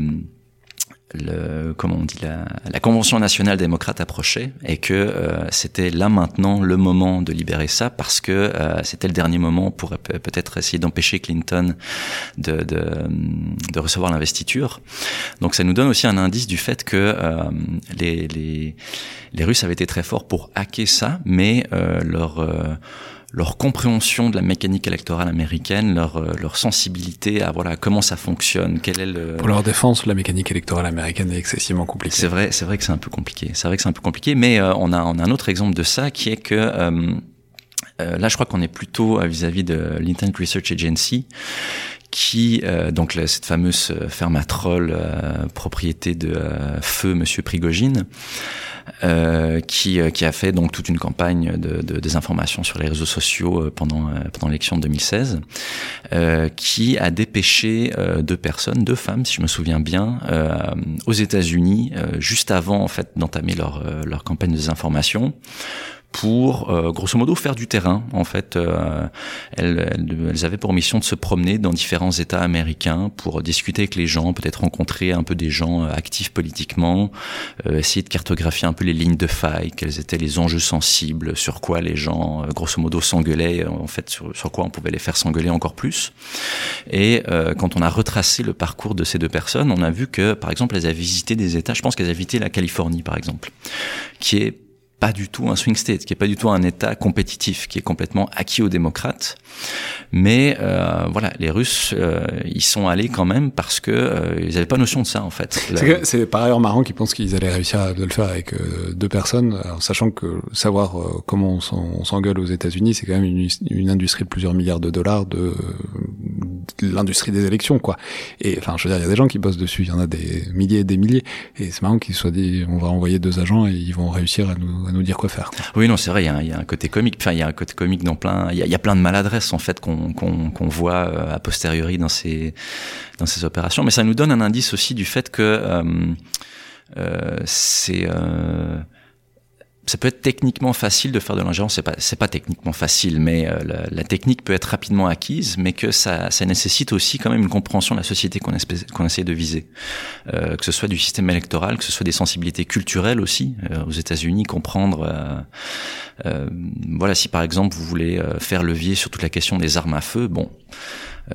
le, comment on dit, la, la, Convention nationale démocrate approchait et que euh, c'était là maintenant le moment de libérer ça parce que euh, c'était le dernier moment pour peut-être essayer d'empêcher Clinton de, de, de recevoir l'investiture. Donc ça nous donne aussi un indice du fait que euh, les, les, les Russes avaient été très forts pour hacker ça, mais leur leur compréhension de la mécanique électorale américaine, leur, euh, leur sensibilité à voilà comment ça fonctionne, quel est le. Pour leur défense, la mécanique électorale américaine est excessivement compliquée. C'est vrai, c'est vrai que c'est un peu compliqué. C'est vrai que c'est un peu compliqué, mais euh, on a on a un autre exemple de ça qui est que euh, euh là, je crois qu'on est plutôt vis-à-vis de l'Intent Research Agency, qui donc cette fameuse ferme à troll propriété de feu Monsieur Prigogine euh, qui, euh, qui a fait donc toute une campagne de, de désinformation sur les réseaux sociaux euh, pendant, euh, pendant l'élection de 2016, euh, qui a dépêché deux personnes, deux femmes, si je me souviens bien, aux États-Unis juste avant en fait d'entamer leur, leur campagne de désinformation pour euh, grosso modo faire du terrain. En fait, euh, elles, elles, avaient pour mission de se promener dans différents États américains pour discuter avec les gens, peut-être rencontrer un peu des gens euh, actifs politiquement, essayer de cartographier un peu les lignes de faille, quels étaient les enjeux sensibles, sur quoi les gens grosso modo s'engueulaient, en fait sur, sur, quoi on pouvait les faire s'engueuler encore plus. Et quand on a retracé le parcours de ces deux personnes, on a vu que par exemple elles avaient visité des États, je pense qu'elles avaient visité la Californie par exemple, qui est pas du tout un swing state, qui est pas du tout un État compétitif, qui est complètement acquis aux démocrates. Mais euh, voilà, les Russes, euh, ils sont allés quand même parce que euh, ils avaient pas notion de ça en fait. C'est par ailleurs marrant qu'ils pensent qu'ils allaient réussir à le faire avec euh, deux personnes, en sachant que savoir euh, comment on s'engueule aux États-Unis, c'est quand même une, une, industrie de plusieurs milliards de dollars de, l'industrie des élections, quoi. Et enfin, je veux dire, il y a des gens qui bossent dessus, il y en a des milliers et des milliers, et c'est marrant qu'ils soient dit, on va envoyer deux agents et ils vont réussir à nous nous dire quoi faire. Oui, non, c'est vrai, il y, a un côté comique. Enfin, il y a un côté comique dans plein. Il y, a plein de maladresses en fait qu'on qu'on voit euh, a posteriori dans ces dans ces opérations. Mais ça nous donne un indice aussi du fait que euh, euh, c'est euh, ça peut être techniquement facile de faire de l'ingérence. C'est pas, c'est pas techniquement facile, mais euh, la, technique peut être rapidement acquise, mais que ça, ça nécessite aussi quand même une compréhension de la société qu'on, qu'on essaie de viser. Euh, que ce soit du système électoral, que ce soit des sensibilités culturelles aussi. Euh, aux États-Unis, comprendre. Euh, euh, voilà, si par exemple vous voulez faire levier sur toute la question des armes à feu, bon.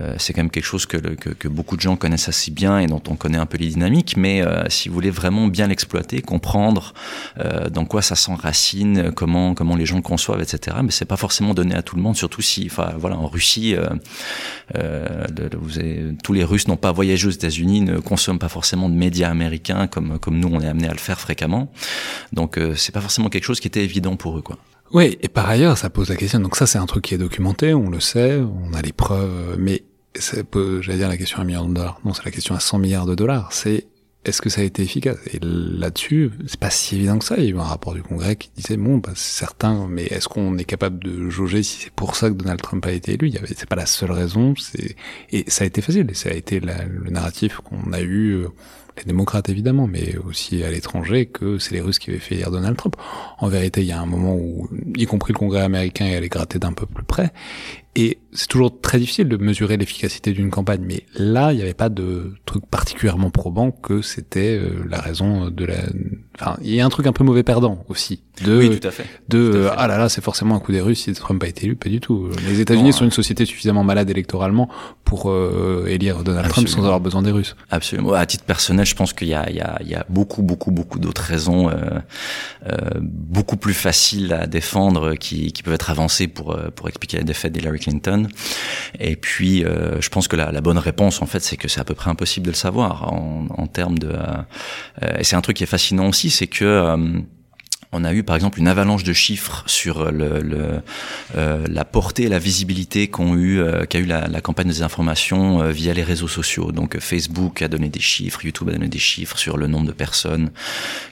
Euh, c'est quand même quelque chose que, que, que, beaucoup de gens connaissent assez bien et dont on connaît un peu les dynamiques. Mais euh, si vous voulez vraiment bien l'exploiter, comprendre euh, dans quoi ça s'enracine, comment comment les gens le conçoivent, etc. Mais c'est pas forcément donné à tout le monde, surtout si, enfin voilà, en Russie, vous avez, tous les Russes n'ont pas voyagé aux États-Unis, ne consomment pas forcément de médias américains comme comme nous on est amené à le faire fréquemment. Donc c'est pas forcément quelque chose qui était évident pour eux, quoi. Oui, et par ailleurs, ça pose la question. Donc ça, c'est un truc qui est documenté, on le sait, on a les preuves, mais j'allais dire la question à un milliard de dollars. Non, c'est la question à 100 milliards de dollars. C'est est-ce que ça a été efficace? Et là-dessus, c'est pas si évident que ça. Il y a eu un rapport du Congrès qui disait bon, bah, c'est certain, mais est-ce qu'on est capable de jauger si c'est pour ça que Donald Trump a été élu? Il y avait, c'est pas la seule raison. C'est et ça a été facile. Ça a été le narratif qu'on a eu. Les démocrates évidemment, mais aussi à l'étranger, que c'est les Russes qui avaient fait élire Donald Trump. En vérité, il y a un moment où, y compris le Congrès américain, est allé gratter d'un peu plus près, et c'est toujours très difficile de mesurer l'efficacité d'une campagne, mais là, il n'y avait pas de truc particulièrement probant que c'était euh, la raison de la. Enfin, il y a un truc un peu mauvais perdant aussi. De, oui, tout à fait. De ah là là, c'est forcément un coup des Russes si Trump a été élu, pas du tout. Les États-Unis sont une société suffisamment malade électoralement pour euh, élire Donald Trump sans avoir besoin des Russes. Absolument. À titre personnel, je pense qu'il y a, il y a, il y a beaucoup, beaucoup, beaucoup d'autres raisons euh, euh, beaucoup plus faciles à défendre qui, qui peuvent être avancées pour pour expliquer la défaite d'Hillary Clinton. Et puis, euh, je pense que la, la, bonne réponse, en fait, c'est que c'est à peu près impossible de le savoir en, en termes de. Euh, et c'est un truc qui est fascinant aussi, c'est que euh, on a eu par exemple une avalanche de chiffres sur le, le euh, la portée et la visibilité qu'ont eu euh, qu'a eu la, la, campagne des informations euh, via les réseaux sociaux. Donc Facebook a donné des chiffres, YouTube a donné des chiffres sur le nombre de personnes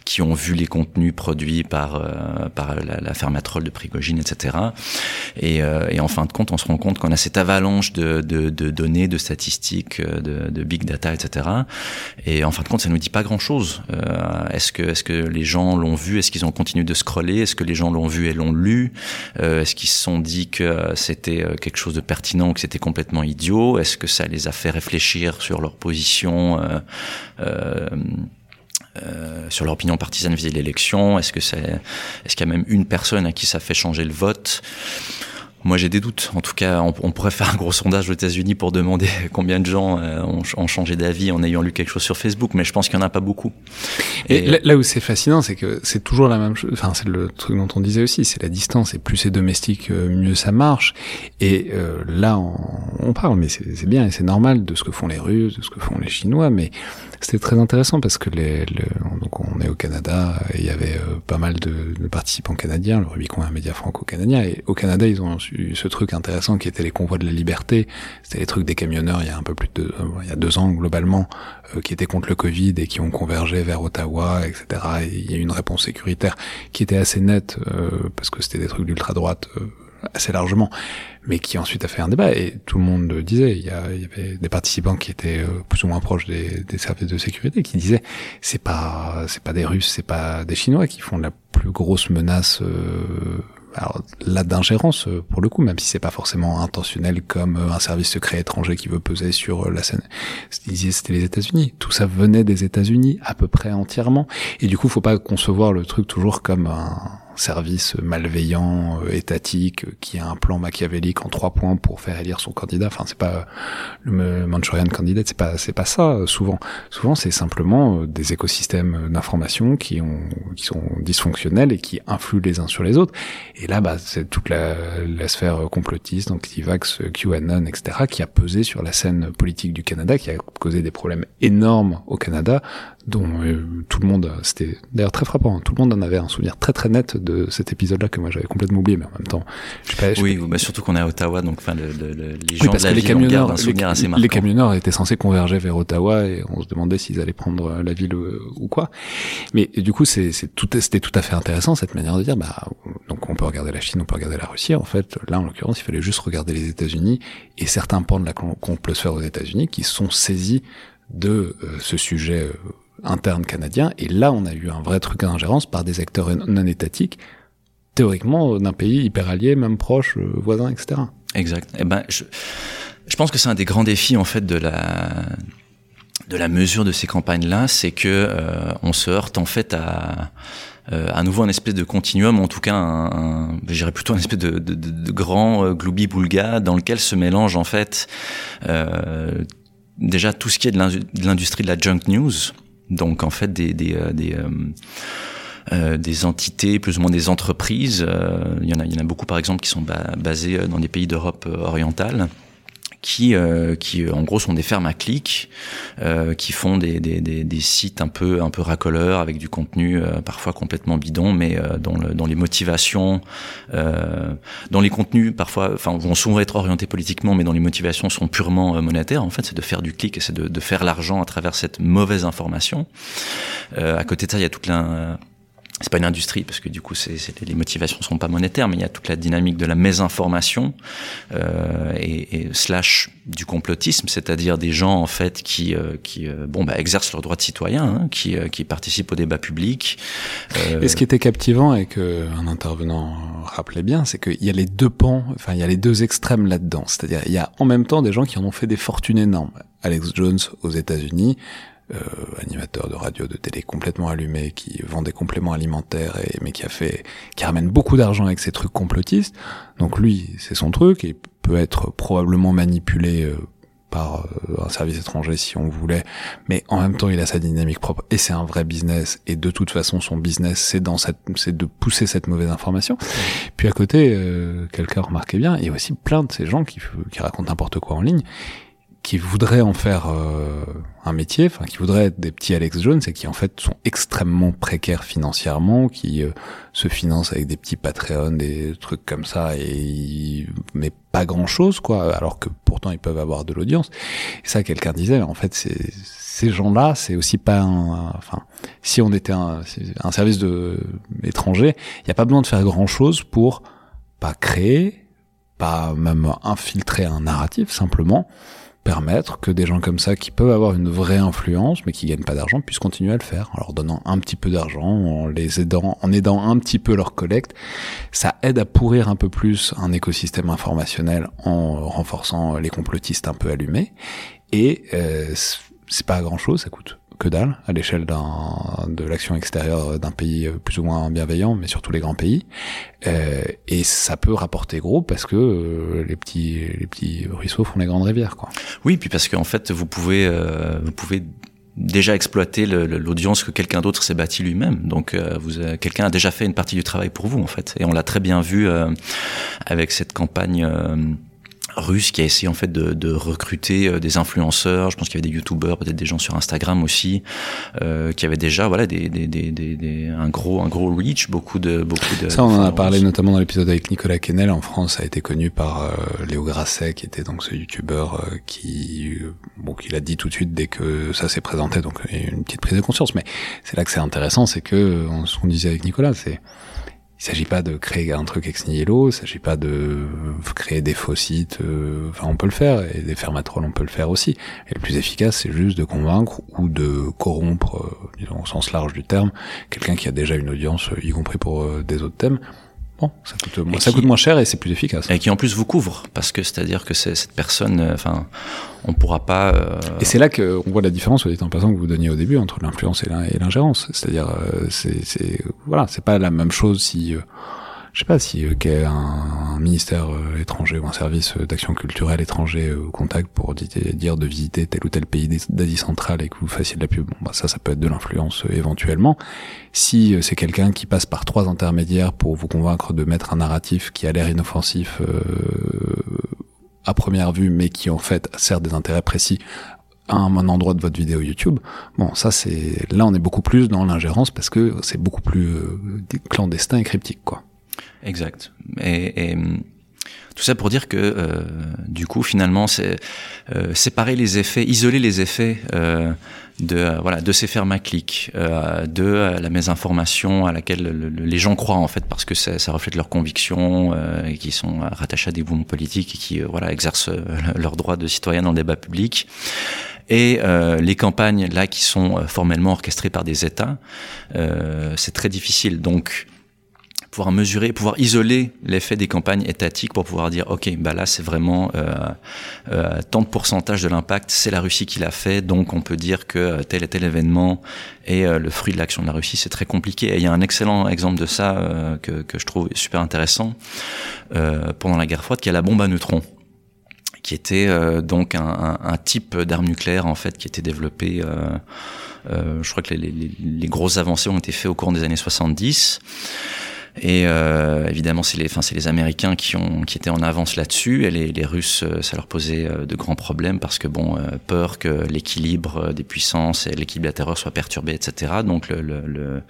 qui ont vu les contenus produits par euh, par la, la fermatrole de Prigogine, etc. Et, et, en fin de compte, on se rend compte qu'on a cette avalanche de, de, de, données, de statistiques, de, de, big data, etc. Et en fin de compte, ça nous dit pas grand chose. est-ce que est-ce que les gens l'ont vu? Est-ce qu'ils ont continué de scroller. Est-ce que les gens l'ont vu et l'ont lu? Euh, Est-ce qu'ils se sont dit que c'était euh, quelque chose de pertinent ou que c'était complètement idiot? Est-ce que ça les a fait réfléchir sur leur position euh, euh, euh, sur leur opinion partisane vis-à-vis de l'élection? Est-ce que c'est, est-ce qu'il y a même une personne à qui ça fait changer le vote? Moi, j'ai des doutes. En tout cas, on, on, pourrait faire un gros sondage aux États-Unis pour demander combien de gens euh, ont, ont, changé d'avis en ayant lu quelque chose sur Facebook, mais je pense qu'il n'y en a pas beaucoup. Et, là, où c'est fascinant, c'est que c'est toujours la même chose. Enfin, c'est le truc dont on disait aussi, c'est la distance. Et plus c'est domestique, euh, mieux ça marche. Et euh, là, on, on, parle, mais c'est bien et c'est normal de ce que font les Russes, de ce que font les Chinois, mais c'était très intéressant parce que les, donc on est au Canada et il y avait euh, pas mal de, de, participants canadiens. Le Rubicon est un média franco-canadien et au Canada ils ont eu ce truc intéressant qui était les convois de la liberté. C'était les trucs des camionneurs il y a un peu plus de euh, il y a deux ans globalement euh, qui étaient contre le Covid et qui ont convergé vers Ottawa, etc. Et il y a eu une réponse sécuritaire qui était assez nette parce que c'était des trucs d'ultra droite assez largement mais qui ensuite a fait un débat et tout le monde disait. Il y, avait des participants qui étaient euh, plus ou moins proches des, des services de sécurité qui disaient c'est pas c'est pas des Russes, c'est pas des Chinois qui font la plus grosses menaces euh, alors là d'ingérence euh, pour le coup, même si c'est pas forcément intentionnel comme euh, un service secret étranger qui veut peser sur la scène. C'était les États-Unis. Tout ça venait des États-Unis à peu près entièrement. Et du coup, faut pas concevoir le truc toujours comme un, service malveillant, euh, étatique, euh, qui a un plan machiavélique en trois points pour faire élire son candidat. Enfin, c'est pas le Manchurian candidate, c'est pas c'est pas ça. Euh, souvent, souvent c'est simplement des écosystèmes d'information qui ont qui sont dysfonctionnels et qui influent les uns sur les autres. Et là, bah, c'est toute la, la sphère complotiste, donc Tivax, QAnon, etc., qui a pesé sur la scène politique du Canada, qui a causé des problèmes énormes au Canada, dont tout le monde, c'était d'ailleurs très frappant, hein. tout le monde en avait un souvenir très très net de cet épisode-là que moi j'avais complètement oublié, mais en même temps, je pas, oui, bah, surtout qu'on est à Ottawa, donc enfin, le, le, les gens de la ville camionneurs, un souvenir les, assez marquant. Les camionneurs étaient censés converger vers Ottawa et on se demandait s'ils allaient prendre euh, la ville euh, ou quoi. Mais du coup, c'est tout, c'était tout à fait intéressant cette manière de dire, bah, donc on peut regarder la Chine, on peut regarder la Russie. En fait, là, en l'occurrence, il fallait juste regarder les États-Unis et certains pans de la complosphère aux États-Unis qui sont saisis de euh, ce sujet interne canadien. Et là, on a eu un vrai truc d'ingérence par des acteurs non étatiques, théoriquement d'un pays hyper allié, même proche, euh, voisin, etc. Exact. Eh ben, je, je pense que c'est un des grands défis en fait de la de la mesure de ces campagnes-là, c'est que euh, on se heurte en fait à euh, à nouveau un espèce de continuum, en tout cas, un, un j'irais plutôt un espèce de, de, de, de grand euh, gloubi-boulga dans lequel se mélange en fait euh, déjà tout ce qui est de l'industrie de la junk news, donc en fait euh, euh, euh, des entités, plus ou moins des entreprises. il, y en a, il y en a beaucoup, par exemple, qui sont basées dans des pays d'Europe orientale qui, euh, qui en gros sont des fermes à clics, euh, qui font des, des, des, des, sites un peu un peu racoleurs avec du contenu euh, parfois complètement bidon, mais euh, dont, le, dont les motivations, euh, dont les contenus parfois, enfin vont souvent être orientés politiquement, mais dont les motivations sont purement monétaires. En fait, c'est de faire du clic et c'est de, de, faire l'argent à travers cette mauvaise information. à côté de ça, il y a toute la c'est pas une industrie parce que du coup c'est, les motivations sont pas monétaires mais il y a toute la dynamique de la mésinformation euh, et, et, slash du complotisme c'est-à-dire des gens en fait qui euh, qui euh, bon bah exercent leurs droits de citoyen hein, qui euh, qui participent au débat public et ce qui était captivant et que un intervenant rappelait bien c'est qu'il y a les deux pans enfin il y a les deux extrêmes là-dedans. C'est-à-dire il y a en même temps des gens qui en ont fait des fortunes énormes. Alex Jones aux États-Unis euh, animateur de radio, de télé complètement allumé, qui vend des compléments alimentaires, et, mais qui a fait, qui ramène beaucoup d'argent avec ses trucs complotistes. Donc lui, c'est son truc, et peut être probablement manipulé euh, par euh, un service étranger si on voulait, mais en même temps il a sa dynamique propre et c'est un vrai business et de toute façon son business c'est dans cette c'est de pousser cette mauvaise information. Puis à côté euh, quelqu'un remarquait bien, il y a aussi plein de ces gens qui qui racontent n'importe quoi en ligne qui voudraient en faire euh, un métier, enfin qui voudraient être des petits Alex Jones et qui en fait sont extrêmement précaires financièrement, qui euh, se financent avec des petits Patreon, des trucs comme ça, et mais pas grand chose quoi, alors que pourtant ils peuvent avoir de l'audience. Et ça, quelqu'un disait, en fait, c'est ces gens-là, c'est aussi pas un, enfin, si on était un, un service de étranger, il n'y a pas besoin de faire grand chose pour pas créer, pas même infiltrer un narratif, simplement permettre que des gens comme ça, qui peuvent avoir une vraie influence, mais qui gagnent pas d'argent, puissent continuer à le faire, en leur donnant un petit peu d'argent, en les aidant, en aidant un petit peu leur collecte. Ça aide à pourrir un peu plus un écosystème informationnel en renforçant les complotistes un peu allumés. Et euh, c'est pas grand chose, ça coûte que dalle à l'échelle de l'action extérieure d'un pays plus ou moins bienveillant, mais surtout les grands pays. Euh, et ça peut rapporter gros parce que euh, les petits les petits ruisseaux font les grandes rivières, quoi. Oui, puis parce qu'en fait vous pouvez euh, vous pouvez déjà exploiter l'audience que quelqu'un d'autre s'est bâti lui-même. Donc, euh, vous, quelqu'un a déjà fait une partie du travail pour vous, en fait. Et on l'a très bien vu euh, avec cette campagne russe qui a essayé en fait de, de recruter euh, des influenceurs. Je pense qu'il y avait des youtubeurs, peut-être des gens sur Instagram aussi, euh, qui avaient déjà voilà des, des, des, des, un gros un gros reach, beaucoup de beaucoup de. Ça on en a parlé notamment dans l'épisode avec Nicolas Kennel en France. Ça a été connu par euh, Léo Grasset qui était donc ce youtubeur euh, qui bon qui l'a dit tout de suite dès que ça s'est présenté. Donc il y a une petite prise de conscience. Mais c'est là que c'est intéressant, c'est que ce qu'on disait avec Nicolas, c'est il s'agit pas de créer un truc ex nihilo, il s'agit pas de créer des faux sites. euh, Enfin, on peut le faire et des fermatrolls, on peut le faire aussi. Et le plus efficace, c'est juste de convaincre ou de corrompre, euh, disons au sens large du terme, quelqu'un qui a déjà une audience, euh, y compris pour euh, des autres thèmes. Ça coûte, moins, Et ça qui- coûte moins cher et c'est plus efficace. Et qui en plus vous couvre, parce que c'est-à-dire que cette personne, euh, enfin, on pourra pas. euh, Et c'est là qu'on voit la différence, soit dit en passant, que vous donniez au début entre l'influence et l'in- et l'ingérence. C'est-à-dire, euh, c'est, c'est, voilà, c'est pas la même chose si, euh, je sais pas, si euh, qu'un un ministère euh, étranger ou un service euh, d'action culturelle étranger euh, vous contacte pour di- dire de visiter tel ou tel pays d'A- d'Asie centrale et que vous fassiez de la pub. Bon, bah ça, ça peut être de l'influence euh, éventuellement. Si c'est quelqu'un qui passe par trois intermédiaires pour vous convaincre de mettre un narratif qui a l'air inoffensif à première vue, mais qui en fait sert des intérêts précis à un, un endroit de votre vidéo YouTube. Bon, ça c'est là on est beaucoup plus dans l'ingérence parce que c'est beaucoup plus clandestin et cryptique quoi. Exact. Et, et, hum, tout ça pour dire que euh, du coup finalement c'est euh, séparer les effets, isoler les effets euh, de euh, voilà de ces fermes à clics, euh, de euh, la mésinformation à laquelle le- le- les gens croient en fait parce que ça, ça reflète leurs convictions et qui sont rattachés à des mouvements politiques et qui voilà exercent leurs droits de citoyen dans le débat public. Et euh, les campagnes là qui sont formellement orchestrées par des États, euh, c'est très difficile. Donc pouvoir mesurer, pouvoir isoler l'effet des campagnes étatiques pour pouvoir dire ok bah là c'est vraiment euh, euh, tant de pourcentage de l'impact c'est la Russie qui l'a fait donc on peut dire que tel et tel événement est euh, le fruit de l'action de la Russie. C'est très compliqué. Et il y a un excellent exemple de ça euh, que, que je trouve super intéressant euh, pendant la guerre froide qui est la bombe à neutrons qui était euh, donc un, un, un type d'arme nucléaire en fait qui était développé euh, euh, je crois que les, les, les grosses avancées ont été faites au cours des années 70 et euh, évidemment, c'est les, enfin, les Américains qui ont, qui étaient en avance là-dessus, et les, Russes, euh, ça leur posait euh, de grands problèmes parce que bon, euh, peur que l'équilibre des puissances et l'équilibre de la terreur soit perturbé, etc. Donc le, le, le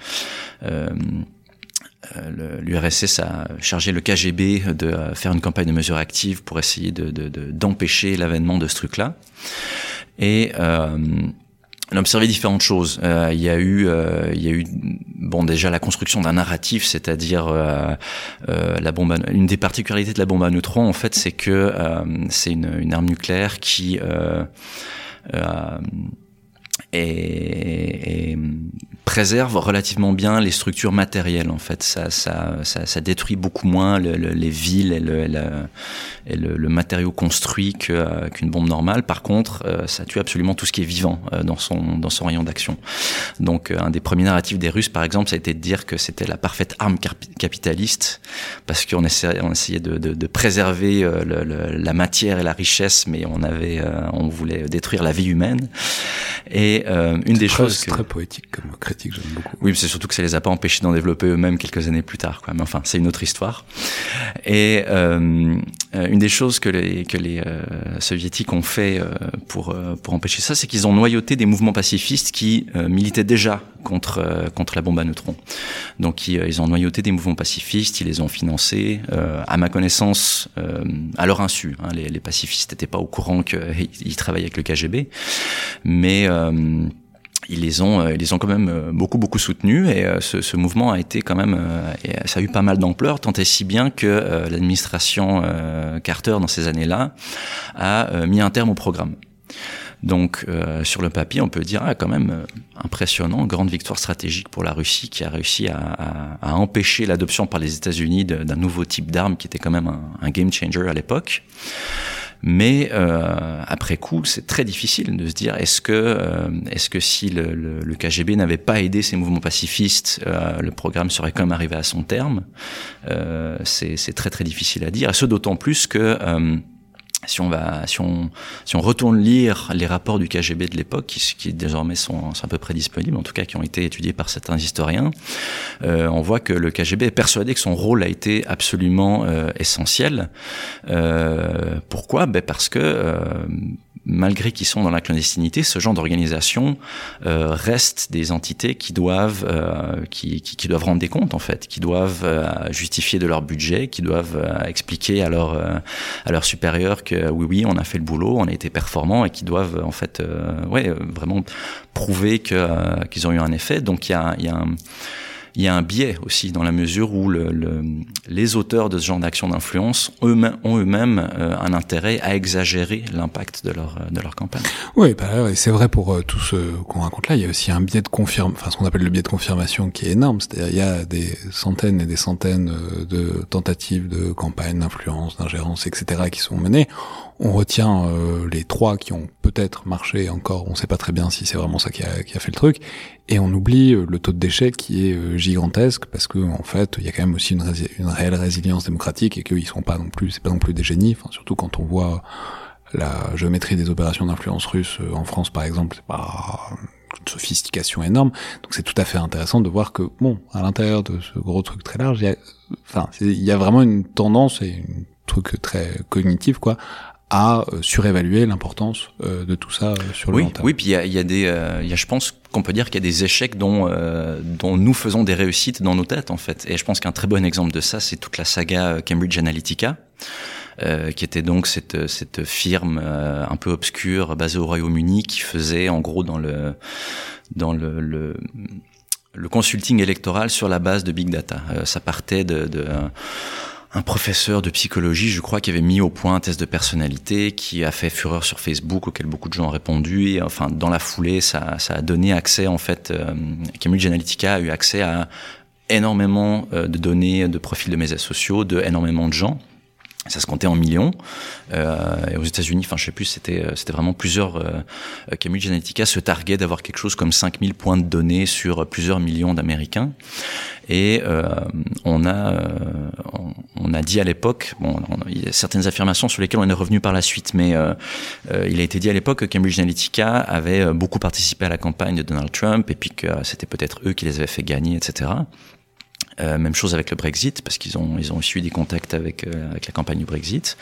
l'URSS a chargé le KGB de faire une campagne de mesures actives pour essayer de, de, de, d'empêcher l'avènement de ce truc-là. Et euh, on a observé différentes choses. Euh, il y a eu, euh, il y a eu, bon, déjà la construction d'un narratif, c'est-à-dire euh, la bombe. À, une des particularités de la bombe à neutrons, en fait, c'est que c'est une, une, arme nucléaire qui et, et, préserve relativement bien les structures matérielles en fait. Ça ça ça, ça détruit beaucoup moins le, le, les villes et le, le, et le, matériau construit euh, qu'une bombe normale. Par contre euh, ça tue absolument tout ce qui est vivant euh, dans son dans son rayon d'action. Donc un des premiers narratifs des Russes par exemple ça a été de dire que c'était la parfaite arme capitaliste parce qu'on essayait on essayait de, de, de préserver la matière et la richesse mais on avait on voulait détruire la vie humaine. Et une des très, choses que... très poétique comme critique, j'aime. Oui, c'est surtout que ça les a pas empêchés d'en développer eux-mêmes quelques années plus tard. Quoi. Mais enfin, c'est une autre histoire. Et euh, une des choses que les que les euh, soviétiques ont fait euh, pour pour empêcher ça, c'est qu'ils ont noyauté des mouvements pacifistes qui euh, militaient déjà contre euh, contre la bombe à neutrons. Donc ils, ont noyauté des mouvements pacifistes, ils les ont financés. euh, à ma connaissance, euh, à leur insu, hein, les, les pacifistes n'étaient pas au courant qu'ils travaillaient avec le KGB, mais euh, ils les ont, ils les ont quand même beaucoup beaucoup soutenus et ce, ce mouvement a été quand même, ça a eu pas mal d'ampleur, tant et si bien que l'administration Carter dans ces années-là a mis un terme au programme. Donc euh, sur le papier, on peut dire ah, quand même euh, impressionnant, grande victoire stratégique pour la Russie qui a réussi à, à, à empêcher l'adoption par les États-Unis d'un nouveau type d'arme qui était quand même un, un game changer à l'époque. Mais euh, après coup, c'est très difficile de se dire est-ce que euh, est-ce que si le, le, le KGB n'avait pas aidé ces mouvements pacifistes, euh, le programme serait quand même arrivé à son terme? Euh, c'est très très difficile à dire. Et ce d'autant plus que euh, si on va, si on, si on retourne lire les rapports du KGB de l'époque, qui, qui, désormais sont, sont, à peu près disponibles, en tout cas qui ont été étudiés par certains historiens, euh, on voit que le KGB est persuadé que son rôle a été absolument euh, essentiel. Euh, pourquoi? Ben Parce que euh, malgré qu'ils sont dans la clandestinité, ce genre d'organisation euh, reste des entités qui doivent, euh, qui, qui, qui, doivent rendre des comptes en fait, qui doivent euh, justifier de leur budget, qui doivent euh, expliquer à leur à leurs supérieurs que oui oui on a fait le boulot, on a été performant et qui doivent en fait ouais vraiment prouver que qu'ils ont eu un effet. Donc il y a, y a un il y a un biais aussi dans la mesure où le, les auteurs de ce genre d'action d'influence eux-mêmes ont eux-mêmes un intérêt à exagérer l'impact de leur de leur campagne. Oui, bah, c'est vrai pour tout ce qu'on raconte là. Il y a aussi un biais de confirme, enfin ce qu'on appelle le biais de confirmation qui est énorme. C'est-à-dire il y a des centaines et des centaines de tentatives de campagnes d'influence, d'ingérence, etc. qui sont menées on retient euh, les trois qui ont peut-être marché encore, on sait pas très bien si c'est vraiment ça qui a, qui a, fait le truc, et on oublie euh, le taux de déchets qui est euh, gigantesque parce que en fait il y a quand même aussi une, une réelle résilience démocratique et qu'ils sont pas non plus, c'est pas non plus des génies, enfin, surtout quand on voit la géométrie des opérations d'influence russe en France par exemple, c'est pas une sophistication énorme, donc c'est tout à fait intéressant de voir que bon à l'intérieur de ce gros truc très large, il y a, enfin il y a vraiment une tendance et un truc très cognitif quoi à euh, surévaluer l'importance euh, de tout ça euh, sur le oui, long terme. Oui, puis il y a, y a, des, y a, je pense qu'on peut dire qu'il y a des échecs dont dont nous faisons des réussites dans nos têtes en fait. Et je pense qu'un très bon exemple de ça, c'est toute la saga Cambridge Analytica. Euh, qui était donc cette, cette firme un peu obscure basée au Royaume-Uni qui faisait en gros dans le dans le, le, le consulting électoral sur la base de big data. ça partait de, de un professeur de psychologie, je crois, qui avait mis au point un test de personnalité qui a fait fureur sur Facebook, auquel beaucoup de gens ont répondu. Et enfin, dans la foulée, ça, ça a donné accès, en fait, euh, Cambridge Analytica a eu accès à énormément euh, de données de profils de médias sociaux de énormément de gens ça se comptait en millions. Euh, et aux États-Unis, enfin je sais plus, c'était euh, c'était vraiment plusieurs. Euh, Cambridge Analytica se targuait d'avoir quelque chose comme 5000 points de données sur plusieurs millions d'Américains. Et euh, on a on, a dit à l'époque, bon, il y a certaines affirmations sur lesquelles on est revenu par la suite, mais euh, il a été dit à l'époque que Cambridge Analytica avait beaucoup participé à la campagne de Donald Trump et puis que c'était peut-être eux qui les avaient fait gagner, etc. Euh, même chose avec le Brexit, parce qu'ils ont, ils ont eu des contacts avec, euh, avec la campagne du Brexit.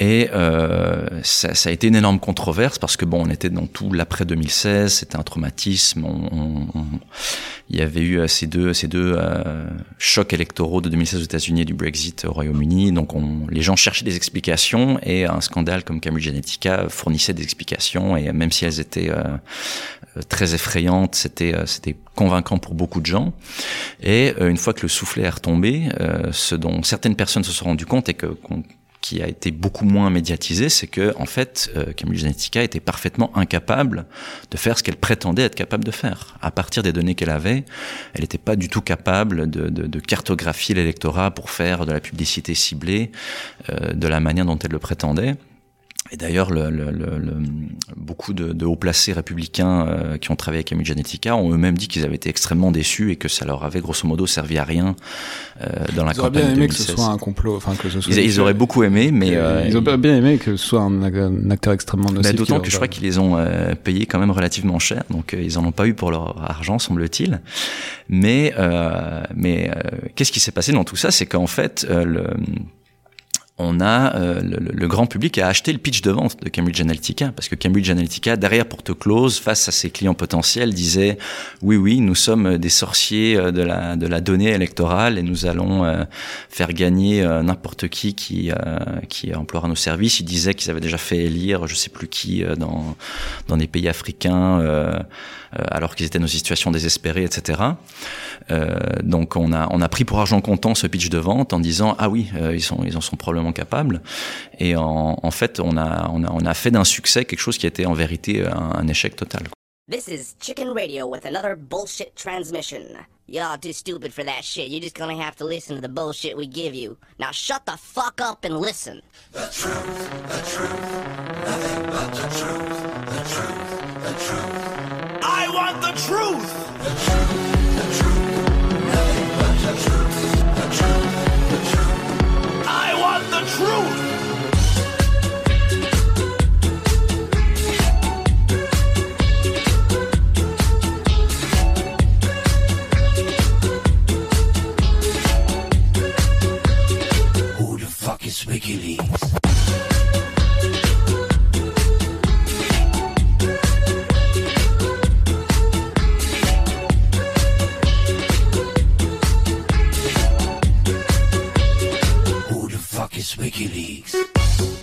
Et euh, ça, ça, a été une énorme controverse parce que bon, on était dans tout l'après 2016, c'était un traumatisme. On, on, il y avait eu euh, ces deux, ces deux euh, chocs électoraux de 2016 aux États-Unis et du Brexit au Royaume-Uni. Donc, on, les gens cherchaient des explications et un scandale comme Cambridge Analytica fournissait des explications. Et même si elles étaient euh, très effrayantes, c'était, c'était convaincant pour beaucoup de gens. Et une fois que le soufflet est retombé, ce dont certaines personnes se sont rendues compte et que qui a été beaucoup moins médiatisé, c'est que en fait, euh, Cambridge Analytica était parfaitement incapable de faire ce qu'elle prétendait être capable de faire. À partir des données qu'elle avait, elle n'était pas du tout capable de, de, de cartographier l'électorat pour faire de la publicité ciblée euh, de la manière dont elle le prétendait. Et d'ailleurs, le, le, le, beaucoup de, de hauts placés républicains euh, qui ont travaillé avec Cambridge Analytica ont eux-mêmes dit qu'ils avaient été extrêmement déçus et que ça leur avait grosso modo servi à rien euh, dans la ils campagne. Ils auraient bien aimé 2016. que ce soit un complot, enfin que ce soit. Ils, ils auraient beaucoup aimé, mais euh, ils auraient bien aimé que ce soit un, un acteur extrêmement nocif. Bah, D'autant que je crois qu'ils les ont euh, payés quand même relativement cher, donc euh, ils en ont pas eu pour leur argent, semble-t-il. Mais mais qu'est-ce qui s'est passé dans tout ça, c'est qu'en fait le on a euh, le, le, grand public a acheté le pitch de vente de Cambridge Analytica parce que Cambridge Analytica derrière porte close face à ses clients potentiels disait oui oui nous sommes des sorciers de la de la donnée électorale et nous allons euh, faire gagner euh, n'importe qui qui qui emploiera nos services. Ils disaient qu'ils avaient déjà fait élire je sais plus qui dans dans des pays africains alors qu'ils étaient dans une situation désespérée etc donc on a on a pris pour argent comptant ce pitch de vente en disant ah oui ils sont ils en sont probablement capable. Et en, en, fait, on a, on, a, on a fait d'un succès quelque chose qui été en vérité un, un échec total. This is Chicken Radio with another bullshit transmission. Y'all too stupid for that shit. You're just gonna have to listen to the bullshit we give you. Now shut the fuck up and listen. The truth, the truth, nothing but the truth, the truth, the truth. I want the truth! The truth, the truth, truth! Who the fuck is WikiLeaks? Is WikiLeaks?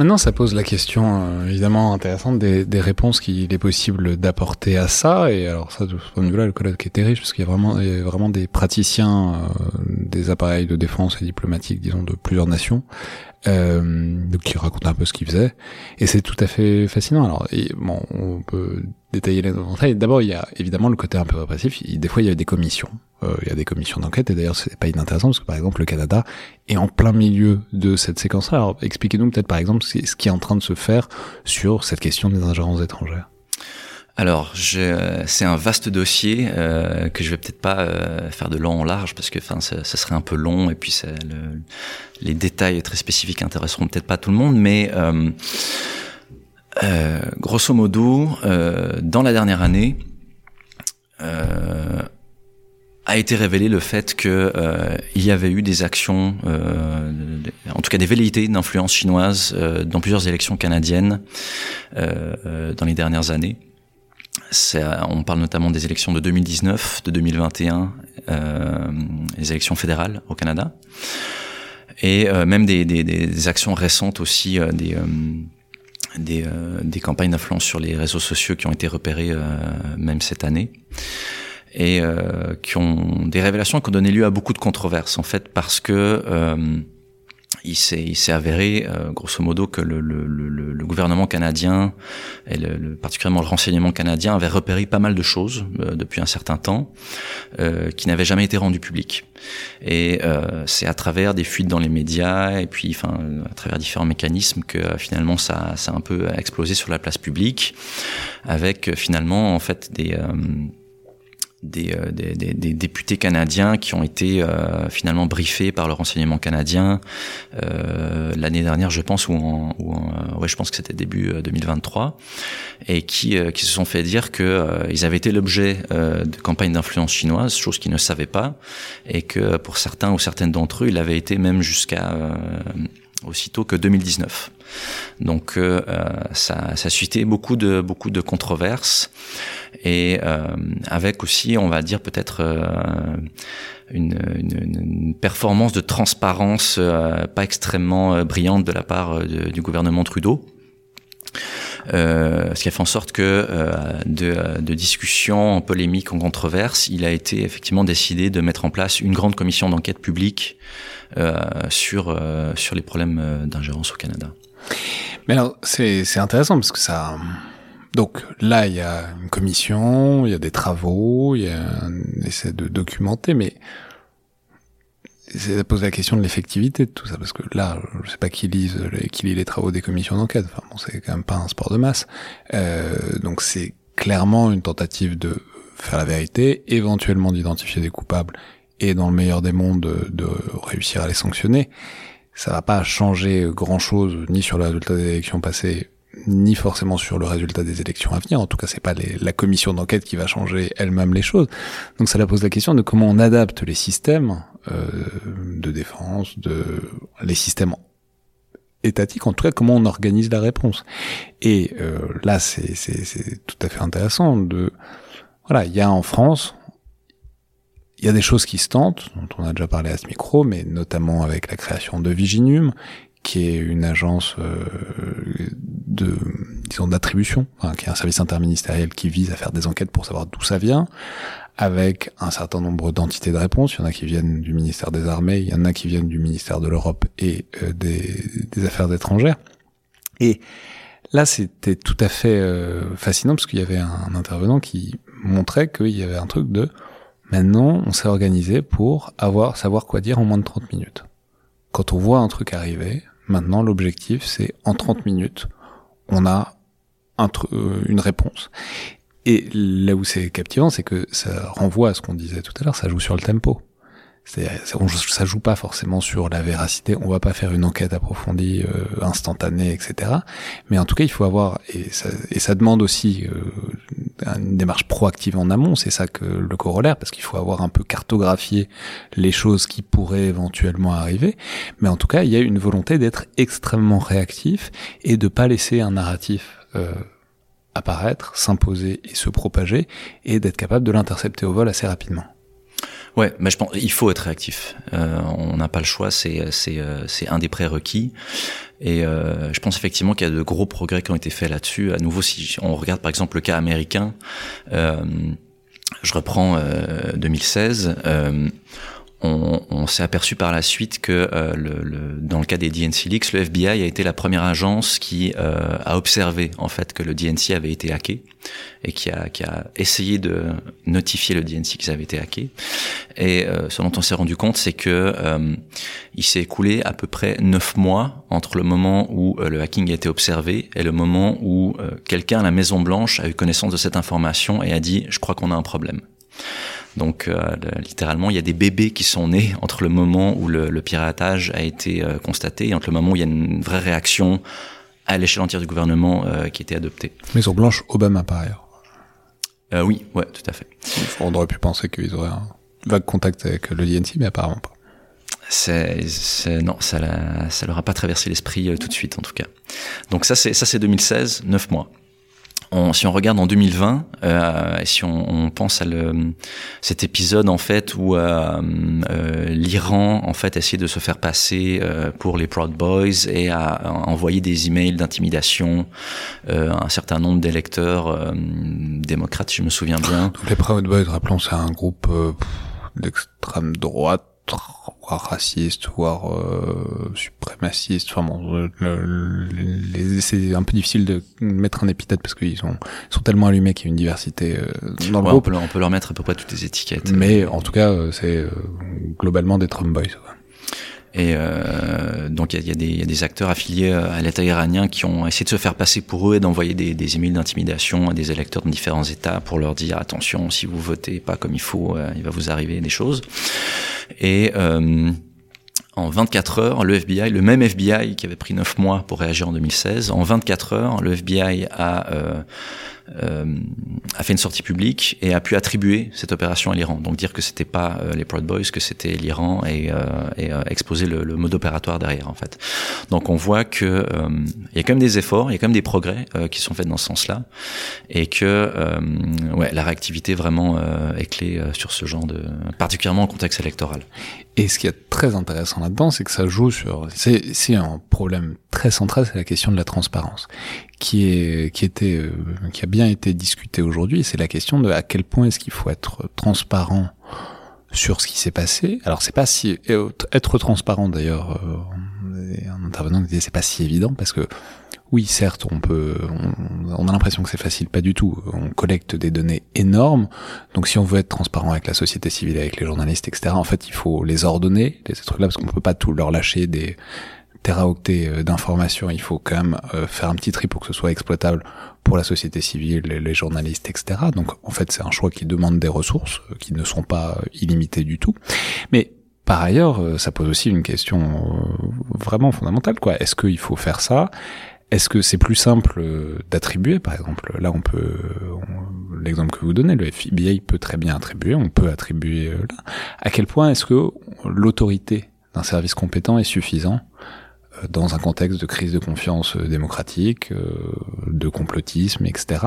Maintenant, ça pose la question euh, évidemment intéressante des, réponses qu'il est possible d'apporter à ça. Et alors ça, de ce point de vue-là, le colloque était riche parce qu'il y a vraiment, il vraiment des praticiens euh, des appareils de défense et diplomatiques, disons, de plusieurs nations, euh, donc qui racontent un peu ce qu'ils faisaient. Et c'est tout à fait fascinant. Alors, bon, on peut détailler les détails. D'abord, il y a évidemment le côté un peu répressif. Il- des fois, il y a des commissions. Euh, il y a des commissions d'enquête. Et d'ailleurs, c'est pas inintéressant parce que, par exemple, le Canada est en plein milieu de cette séquence-là. Alors, expliquez-nous peut-être, par exemple, ce qui est en train de se faire sur cette question des ingérences étrangères. Alors, c'est un vaste dossier euh, que je vais peut-être pas euh, faire de long en large parce que, enfin, ça, ça serait un peu long et puis les détails très spécifiques intéresseront peut-être pas tout le monde, mais euh, grosso modo, dans la dernière année, a été révélé le fait que euh, il y avait eu des actions, en tout cas des velléités d'influence chinoise dans plusieurs élections canadiennes dans les dernières années. Euh, on parle notamment des élections de 2019, de 2021, euh, les élections fédérales au Canada, et euh, même des, des, des actions récentes aussi, euh, des, euh, des, euh, des campagnes d'influence sur les réseaux sociaux qui ont été repérées même cette année. Et qui ont des révélations qui ont donné lieu à beaucoup de controverses en fait parce que il s'est avéré euh, grosso modo que le, le, le, le gouvernement canadien et particulièrement le renseignement canadien avait repéré pas mal de choses euh, depuis un certain temps euh, qui n'avaient jamais été rendues publiques. Et euh, c'est à travers des fuites dans les médias et puis enfin à travers différents mécanismes que euh, finalement ça ça a un peu explosé sur la place publique avec euh, finalement en fait des des, euh, des, des- des députés canadiens qui ont été euh, finalement briefés par le renseignement canadien euh, l'année dernière, je pense, ou, en, ou en, euh, ouais, je pense que c'était début euh, 2023, et qui, euh, qui se sont fait dire que euh, ils avaient été l'objet euh, de campagnes d'influence chinoise, chose qu'ils ne savaient pas, et que pour certains ou certaines d'entre eux, il avait été même jusqu'à euh, aussitôt que 2019. Donc euh, euh, ça, ça a suscité beaucoup de beaucoup de controverses et euh, avec aussi, on va dire peut-être euh, une, une, une performance de transparence euh, pas extrêmement euh, brillante de la part du gouvernement Trudeau. Euh, ce qui a fait en sorte que euh, de, de discussions en polémique, en controverse, il a été effectivement décidé de mettre en place une grande commission d'enquête publique sur euh, sur les problèmes euh, d'ingérence au Canada. Mais alors, c'est c'est intéressant parce que ça. Donc là, il y a une commission, il y a des travaux, il y a un essai de documenter, mais ça pose la question de l'effectivité de tout ça, parce que là, je sais pas qui lise, qui lit les travaux des commissions d'enquête. Enfin bon, c'est quand même pas un sport de masse. Euh, donc c'est clairement une tentative de faire la vérité, éventuellement d'identifier des coupables, et dans le meilleur des mondes, de, de réussir à les sanctionner. Ça va pas changer grand chose ni sur le résultat des élections passées, ni forcément sur le résultat des élections à venir. En tout cas, c'est pas les- la commission d'enquête qui va changer elle-même les choses. Donc ça la pose la question de comment on adapte les systèmes euh, de défense, de les systèmes étatiques, en tout cas comment on organise la réponse. Et euh, là, c'est tout à fait intéressant de voilà, il y a en France il y a des choses qui se tentent, dont on a déjà parlé à ce micro, mais notamment avec la création de Viginium, qui est une agence euh, de, disons, d'attribution, enfin, qui est un service interministériel qui vise à faire des enquêtes pour savoir d'où ça vient, avec un certain nombre d'entités de réponse. Il y en a qui viennent du ministère des Armées, il y en a qui viennent du ministère de l'Europe et euh, des, des Affaires étrangères. Et Là, c'était tout à fait euh, fascinant parce qu'il y avait un, intervenant qui montrait qu'il y avait un truc de maintenant, on s'est organisé pour avoir savoir quoi dire en moins de 30 minutes. Quand on voit un truc arriver, maintenant l'objectif c'est en 30 minutes, on a un euh, une réponse. Et là où c'est captivant, c'est que ça renvoie à ce qu'on disait tout à l'heure, ça joue sur le tempo. On, ça joue pas forcément sur la véracité. On va pas faire une enquête approfondie, euh, instantanée, etc. Mais en tout cas, il faut avoir et ça, et ça demande aussi euh, une démarche proactive en amont. C'est ça que le corollaire, parce qu'il faut avoir un peu cartographié les choses qui pourraient éventuellement arriver. Mais en tout cas, il y a une volonté d'être extrêmement réactif et de pas laisser un narratif euh, apparaître, s'imposer et se propager, et d'être capable de l'intercepter au vol assez rapidement. Ouais, mais je pense il faut être réactif. Euh, on n'a pas le choix, c'est c'est euh, c'est un des prérequis. Et euh, je pense effectivement qu'il y a de gros progrès qui ont été faits là-dessus. À nouveau, si on regarde par exemple le cas américain, euh, je reprends 2016 on, on s'est aperçu par la suite que euh, le, le, dans le cas des DNC leaks, le FBI a été la première agence qui euh, a observé en fait que le DNC avait été hacké et qui a, qui a essayé de notifier le DNC qu'ils avaient été hackés. Et euh, ce dont on s'est rendu compte, c'est que euh, il s'est écoulé à peu près neuf mois entre le moment où le hacking a été observé et le moment où quelqu'un à la Maison Blanche a eu connaissance de cette information et a dit je crois qu'on a un problème. Donc euh, littéralement, il y a des bébés qui sont nés entre le moment où le, piratage a été euh, constaté et entre le moment où il y a une vraie réaction à l'échelle entière du gouvernement euh, qui était adoptée. Maison Blanche, Obama par ailleurs. oui, ouais, tout à fait. On aurait pu penser qu'ils auraient un vague contact avec le DNC, mais apparemment pas. C'est, non, ça, ça leur a pas traversé l'esprit tout de suite en tout cas. Donc ça c'est ça c'est 2016, neuf mois si on regarde en 2020, euh, si on, on, pense à le, cet épisode en fait où euh, euh, l'Iran en fait essayé de se faire passer euh, pour les Proud Boys et a, envoyé des emails d'intimidation euh, à un certain nombre d'électeurs démocrates, je me souviens bien. les Proud Boys, rappelons, c'est un groupe d'extrême droite raciste, voire euh, suprémaciste. Enfin bon, c'est un peu difficile de mettre un épithète parce qu'ils sont, sont tellement allumés qu'il y a une diversité euh, dans le groupe. On peut, leur mettre à peu près toutes les étiquettes. Mais en tout cas, euh, c'est euh, globalement des Trump Boys. Et euh, donc il y, y, y, a des acteurs affiliés à l'État iranien qui ont essayé de se faire passer pour eux et d'envoyer des, des emails d'intimidation à des électeurs de différents États pour leur dire attention si vous votez pas comme il faut, euh, il va vous arriver des choses. Et euh, en 24 heures, le FBI, le même FBI qui avait pris 9 mois pour réagir en 2016, en 24 heures, le FBI a euh, euh, a fait une sortie publique et a pu attribuer cette opération à l'Iran. Donc dire que c'était pas euh, les Proud Boys, que c'était l'Iran et, euh, et euh, exposer le, le, mode opératoire derrière en fait. Donc on voit que il y a quand même des efforts, il y a quand même des progrès qui sont faits dans ce sens-là et que ouais la réactivité vraiment est clé sur ce genre de particulièrement en contexte électoral. Et ce qui est très intéressant là-dedans, c'est que ça joue sur c'est un problème très central, c'est la question de la transparence qui est qui était euh, qui a bien été discuté aujourd'hui, c'est la question de à quel point est-ce qu'il faut être transparent sur ce qui s'est passé. Alors c'est pas si être transparent d'ailleurs, euh, un intervenant c'est pas si évident parce que oui certes on peut on, on a l'impression que c'est facile, pas du tout. On collecte des données énormes, donc si on veut être transparent avec la société civile, avec les journalistes, etc. En fait il faut les ordonner ces trucs-là parce qu'on peut pas tout leur lâcher des teraoctets euh, d'informations, il faut quand même euh, faire un petit tri pour que ce soit exploitable pour la société civile, les, journalistes, etc. Donc en fait c'est un choix qui demande des ressources euh, qui ne sont pas illimitées du tout. Mais par ailleurs, ça pose aussi une question vraiment fondamentale. quoi. Est-ce qu'il faut faire ça? Est-ce que c'est plus simple d'attribuer, par exemple? Là, on peut, l'exemple que vous donnez, le FBI peut très bien attribuer, on peut attribuer là. À quel point est-ce que l'autorité d'un service compétent est suffisant? Dans un contexte de crise de confiance euh, démocratique, euh, de complotisme, etc.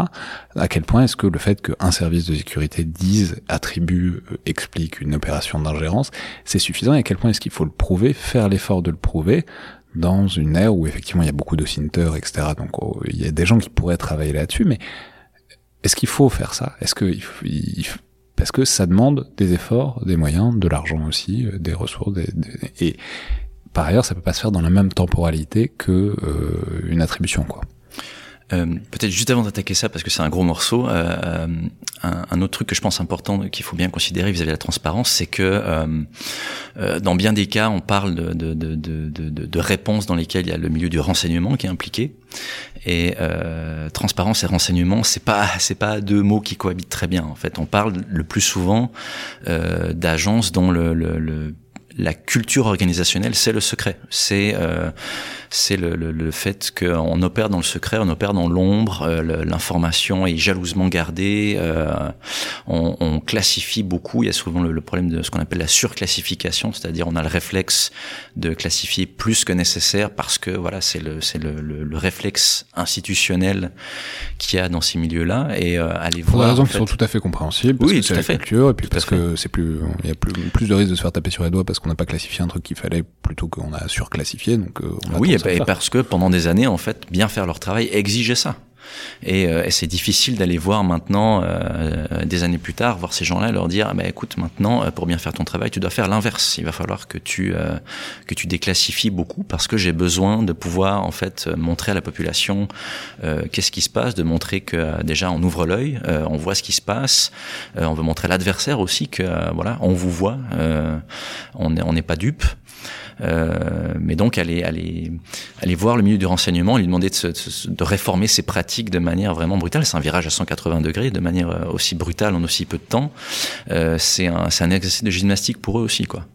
À quel point est-ce que le fait qu'un service de sécurité dise, attribue, euh, explique une opération d'ingérence, c'est suffisant et à quel point est-ce qu'il faut le prouver, faire l'effort de le prouver dans une ère où effectivement il y a beaucoup de cinteurs, etc. Donc oh, il y a des gens qui pourraient travailler là-dessus, mais est-ce qu'il faut faire ça? Est-ce que il, parce que ça demande des efforts, des moyens, de l'argent aussi, des ressources, des, et par ailleurs, ça peut pas se faire dans la même temporalité que euh, une attribution, quoi. Euh, Peut-être juste avant d'attaquer ça, parce que c'est un gros morceau, euh, un, un, autre truc que je pense important qu'il faut bien considérer vis-à-vis de la transparence, c'est que euh, euh, dans bien des cas, on parle de, de, de, de, de réponses dans lesquelles il y a le milieu du renseignement qui est impliqué. Et euh, transparence et renseignement, c'est pas c'est pas deux mots qui cohabitent très bien. En fait, on parle le plus souvent euh, d'agences dont le, le, le la culture organisationnelle, c'est le secret. C'est euh, c'est le, le, le, fait qu'on opère dans le secret, on opère dans l'ombre, euh, l'information est jalousement gardée, euh, on, on, classifie beaucoup. Il y a souvent le, le problème de ce qu'on appelle la surclassification, c'est-à-dire on a le réflexe de classifier plus que nécessaire parce que voilà c'est le c'est le, le, réflexe institutionnel qu'il y a dans ces milieux-là et euh, aller Pour voir. des raisons qui fait, sont tout à fait compréhensibles, parce Oui, que c'est la fait. culture, et puis Tout parce que c'est plus, il y a plus, plus de risques de se faire taper sur les doigts parce qu'on n'a pas classifié un truc qu'il fallait plutôt qu'on a surclassifié, donc euh, on a Oui, et, parce que pendant des années, en fait, bien faire leur travail exigeait ça. Et, euh, et c'est difficile d'aller voir maintenant, euh, des années plus tard, voir ces gens-là et leur dire, ah ben, écoute, maintenant, euh, pour bien faire ton travail, tu dois faire l'inverse. Il va falloir que tu euh, que tu déclassifies beaucoup parce que j'ai besoin de pouvoir en fait euh, montrer à la population euh, qu'est-ce qui se passe, de montrer que euh, déjà on ouvre l'œil, euh, on voit ce qui se passe, euh, on veut montrer à l'adversaire aussi que euh, voilà, on vous voit, euh, on n'est on n'est pas dupe. Euh, mais donc aller aller aller voir le milieu du renseignement, lui demander de, se- de réformer ses pratiques de manière vraiment brutale. C'est un virage à 180 degrés, de manière euh, aussi brutale en aussi peu de temps. Euh, c'est un c'est un exercice de gymnastique pour eux aussi quoi.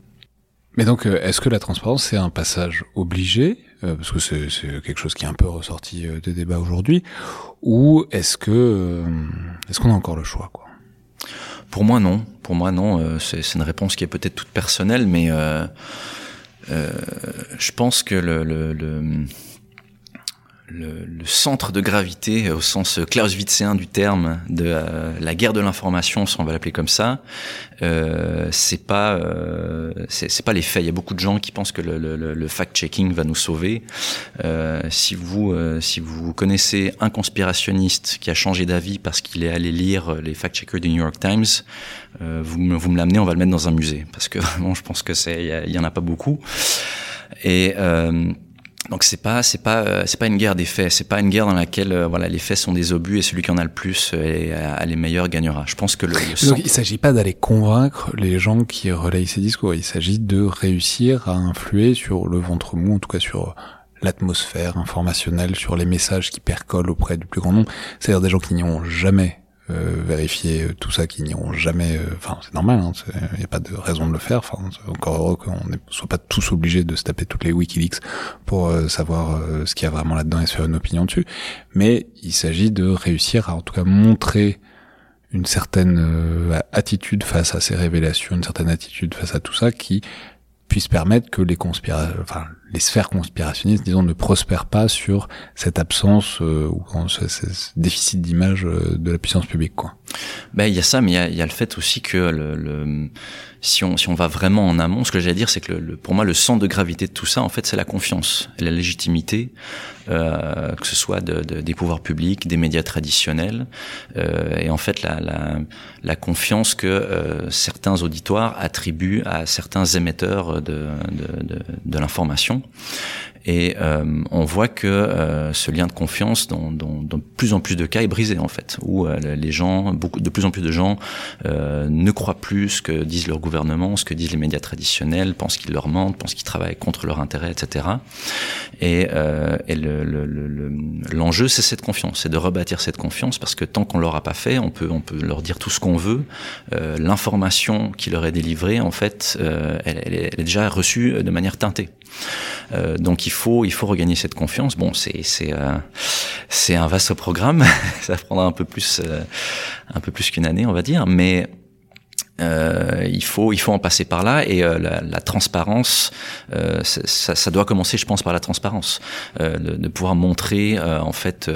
Mais donc, euh, est-ce que la transparence c'est un passage obligé, euh, parce que c'est c'est quelque chose qui est un peu ressorti euh, des débats aujourd'hui, ou est-ce que euh, est-ce qu'on a encore le choix, quoi? Pour moi non, pour moi non. Euh, c'est c'est une réponse qui est peut-être toute personnelle, mais je pense que le, le, le, le- le centre de gravité, au sens clausewitzéen du terme, de euh, la guerre de l'information, si on va l'appeler comme ça, euh, c'est pas euh, c'est pas les faits. Il y a beaucoup de gens qui pensent que le, le, le- fact-checking va nous sauver. Euh, si vous euh, si vous connaissez un conspirationniste qui a changé d'avis parce qu'il est allé lire les fact-checkers du New York Times, euh, vous, me- vous me l'amenez, on va le mettre dans un musée parce que vraiment, je pense que c'est il y y, en a pas beaucoup. Et euh, donc c'est pas c'est pas euh, c'est pas une guerre des faits, c'est pas une guerre dans laquelle euh, voilà les faits sont des obus et celui qui en a le plus euh, et a, a les meilleurs gagnera. Je pense que le, le Donc, il s'agit pas d'aller convaincre les gens qui relayent ces discours. Il s'agit de réussir à influer sur le ventre mou, en tout cas sur l'atmosphère informationnelle, sur les messages qui percolent auprès du plus grand nombre. C'est-à-dire des gens qui n'y ont jamais euh, vérifié euh, tout ça, qui n'y ont jamais. euh, Enfin, c'est normal. Il n'y a pas de raison de le faire. Enfin, encore heureux qu'on ne soit pas tous obligés de se taper toutes les WikiLeaks pour euh, savoir ce qu'il y a vraiment là-dedans et se faire une opinion dessus. Mais il s'agit de réussir à, en tout cas, montrer une certaine attitude face à ces révélations, une certaine attitude face à tout ça qui puisse permettre que les conspira enfin les sphères conspirationnistes disons ne prospèrent pas sur cette absence euh, ou ce, déficit d'image euh, de la puissance publique quoi. Ben, il y a ça, mais il y a, y a le fait aussi que le, le- si, on, si on va vraiment en amont, ce que j'allais dire, c'est que le, le- pour moi, le centre de gravité de tout ça, en fait, c'est la confiance la légitimité, euh, que ce soit de, de- des pouvoirs publics, des médias traditionnels, euh, et en fait, la, la, la confiance que euh, certains auditoires attribuent à certains émetteurs de, de l'information. Et euh, on voit que euh, ce lien de confiance, dans, dans, dans plus en plus de cas, est brisé en fait, où euh, les gens, beaucoup, de plus en plus de gens, euh, ne croient plus ce que disent leur gouvernement, ce que disent les médias traditionnels, pensent qu'ils leur mentent, pensent qu'ils travaillent contre leur intérêt, etc. Et, et le- le- le- le- l'enjeu, c'est cette confiance, c'est de rebâtir cette confiance, parce que tant qu'on l'aura pas fait, on peut, on peut leur dire tout ce qu'on veut. Euh, L'information qui leur est délivrée, en fait, euh, elle, elle est, elle est déjà reçue de manière teintée. Donc il faut regagner cette confiance. Bon, c'est c'est euh, c'est un vaste programme. Ça prendra un peu plus euh, un peu plus qu'une année, on va dire, mais euh, il faut il faut en passer par là et euh, la, la transparence euh, ça, ça, doit commencer je pense par la transparence euh, de, de pouvoir montrer en fait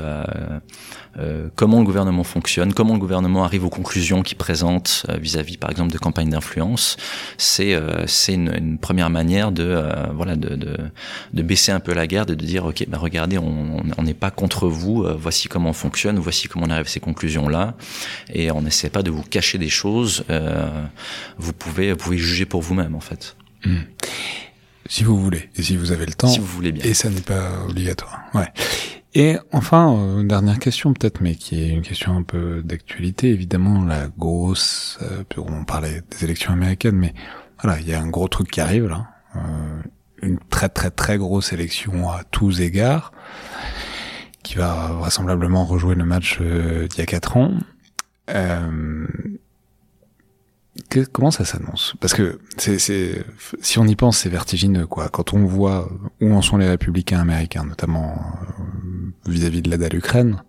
euh, comment le gouvernement fonctionne, comment le gouvernement arrive aux conclusions qu'il présente euh, vis-à-vis, par exemple, de campagnes d'influence, c'est euh, c'est une, une première manière de euh, voilà de, de, de baisser un peu la garde et de dire ok ben regardez on n'est pas contre vous, euh, voici comment on fonctionne, voici comment on arrive à ces conclusions là et on n'essaie pas de vous cacher des choses, vous pouvez vous pouvez juger pour vous-même en fait, Si vous voulez et si vous avez le temps si vous voulez bien. et ça n'est pas obligatoire. Ouais. Et enfin, euh, dernière question peut-être, mais qui est une question un peu d'actualité, évidemment, la grosse, euh, on parlait des élections américaines, mais voilà, il y a un gros truc qui arrive là, euh, une très très très grosse élection à tous égards, qui va vraisemblablement rejouer le match euh, d'il y a quatre ans. Que- comment ça s'annonce? Parce que c'est, c'est, si on y pense, c'est vertigineux, quoi. Quand on voit où en sont les républicains américains, notamment euh, vis-à-vis de l'aide à l'Ukraine,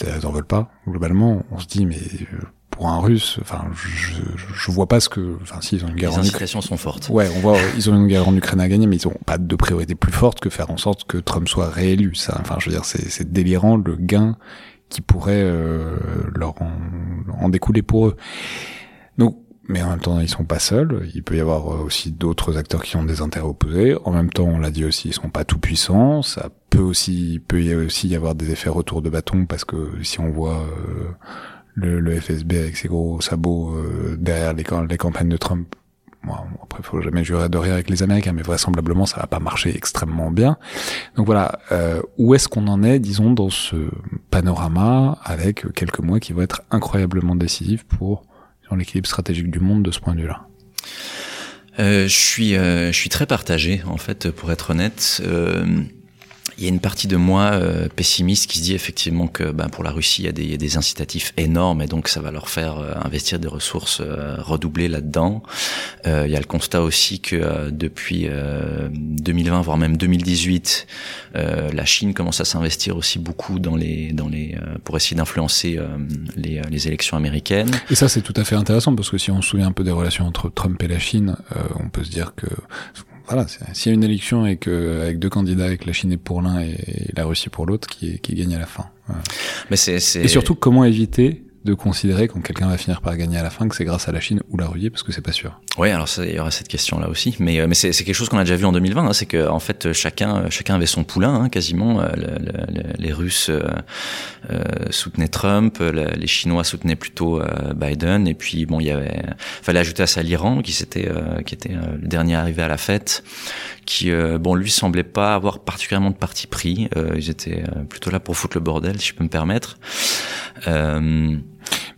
ça n'en veulent pas. Globalement, on se dit, mais euh, pour un Russe, enfin, je, je vois pas ce que, enfin, si ils ont une guerre Les en Ukraine. sont fortes. Ouais, on voit, ils ont une guerre en Ukraine à gagner, mais ils ont pas de priorité plus forte que faire en sorte que Trump soit réélu. Ça, enfin, je veux dire, c'est, c'est délirant le gain qui pourrait euh, leur en, en découler pour eux. Donc, mais en même temps, ils sont pas seuls. Il peut y avoir euh, aussi d'autres acteurs qui ont des intérêts opposés. En même temps, on l'a dit aussi, ils sont pas tout puissants. Ça peut aussi, peut y aussi y avoir des effets retour de bâton parce que si on voit euh, le, le FSB avec ses gros sabots euh, derrière les campagnes de Trump, Bon, après, faut jamais jurer de rien avec les Américains, mais vraisemblablement, ça va pas marcher extrêmement bien. Donc voilà, euh, où est-ce qu'on en est, disons, dans ce panorama, avec quelques mois qui vont être incroyablement décisifs pour l'équilibre stratégique du monde de ce point de vue-là? Euh, je suis, euh, je suis très partagé en fait, pour être honnête. Euh, il y a une partie de moi euh, pessimiste qui se dit effectivement que ben, pour la Russie, il y, a des, il y a des incitatifs énormes et donc ça va leur faire euh, investir des ressources euh, redoublées là-dedans. Euh, il y a le constat aussi que depuis euh, 2020, voire même 2018, euh, la Chine commence à s'investir aussi beaucoup dans les, dans les, pour essayer d'influencer les, les élections américaines. Et ça, c'est tout à fait intéressant, parce que si on se souvient un peu des relations entre Trump et la Chine, on peut se dire que voilà, s'il y a une élection et que avec deux candidats, que la Chine est pour l'un et la Russie pour l'autre, qui, qui gagne à la fin. Voilà. Mais c'est, c'est... Et surtout, comment éviter de considérer quand quelqu'un va finir par gagner à la fin que c'est grâce à la Chine ou la Russie, parce que c'est pas sûr. Oui, alors il y aura cette question-là aussi, mais euh, mais c'est quelque chose qu'on a déjà vu en 2020, hein, c'est que en fait chacun chacun avait son poulain, hein, quasiment. Euh, le- le- le- les Russes euh, euh, soutenaient Trump, le- les Chinois soutenaient plutôt euh, Biden, et puis bon, il y avait fallait ajouter à ça l'Iran qui s'était euh, qui était euh, le dernier arrivé à la fête, qui euh, bon lui semblait pas avoir particulièrement de parti pris. Euh, ils étaient euh, plutôt là pour foutre le bordel, si je peux me permettre. Euh,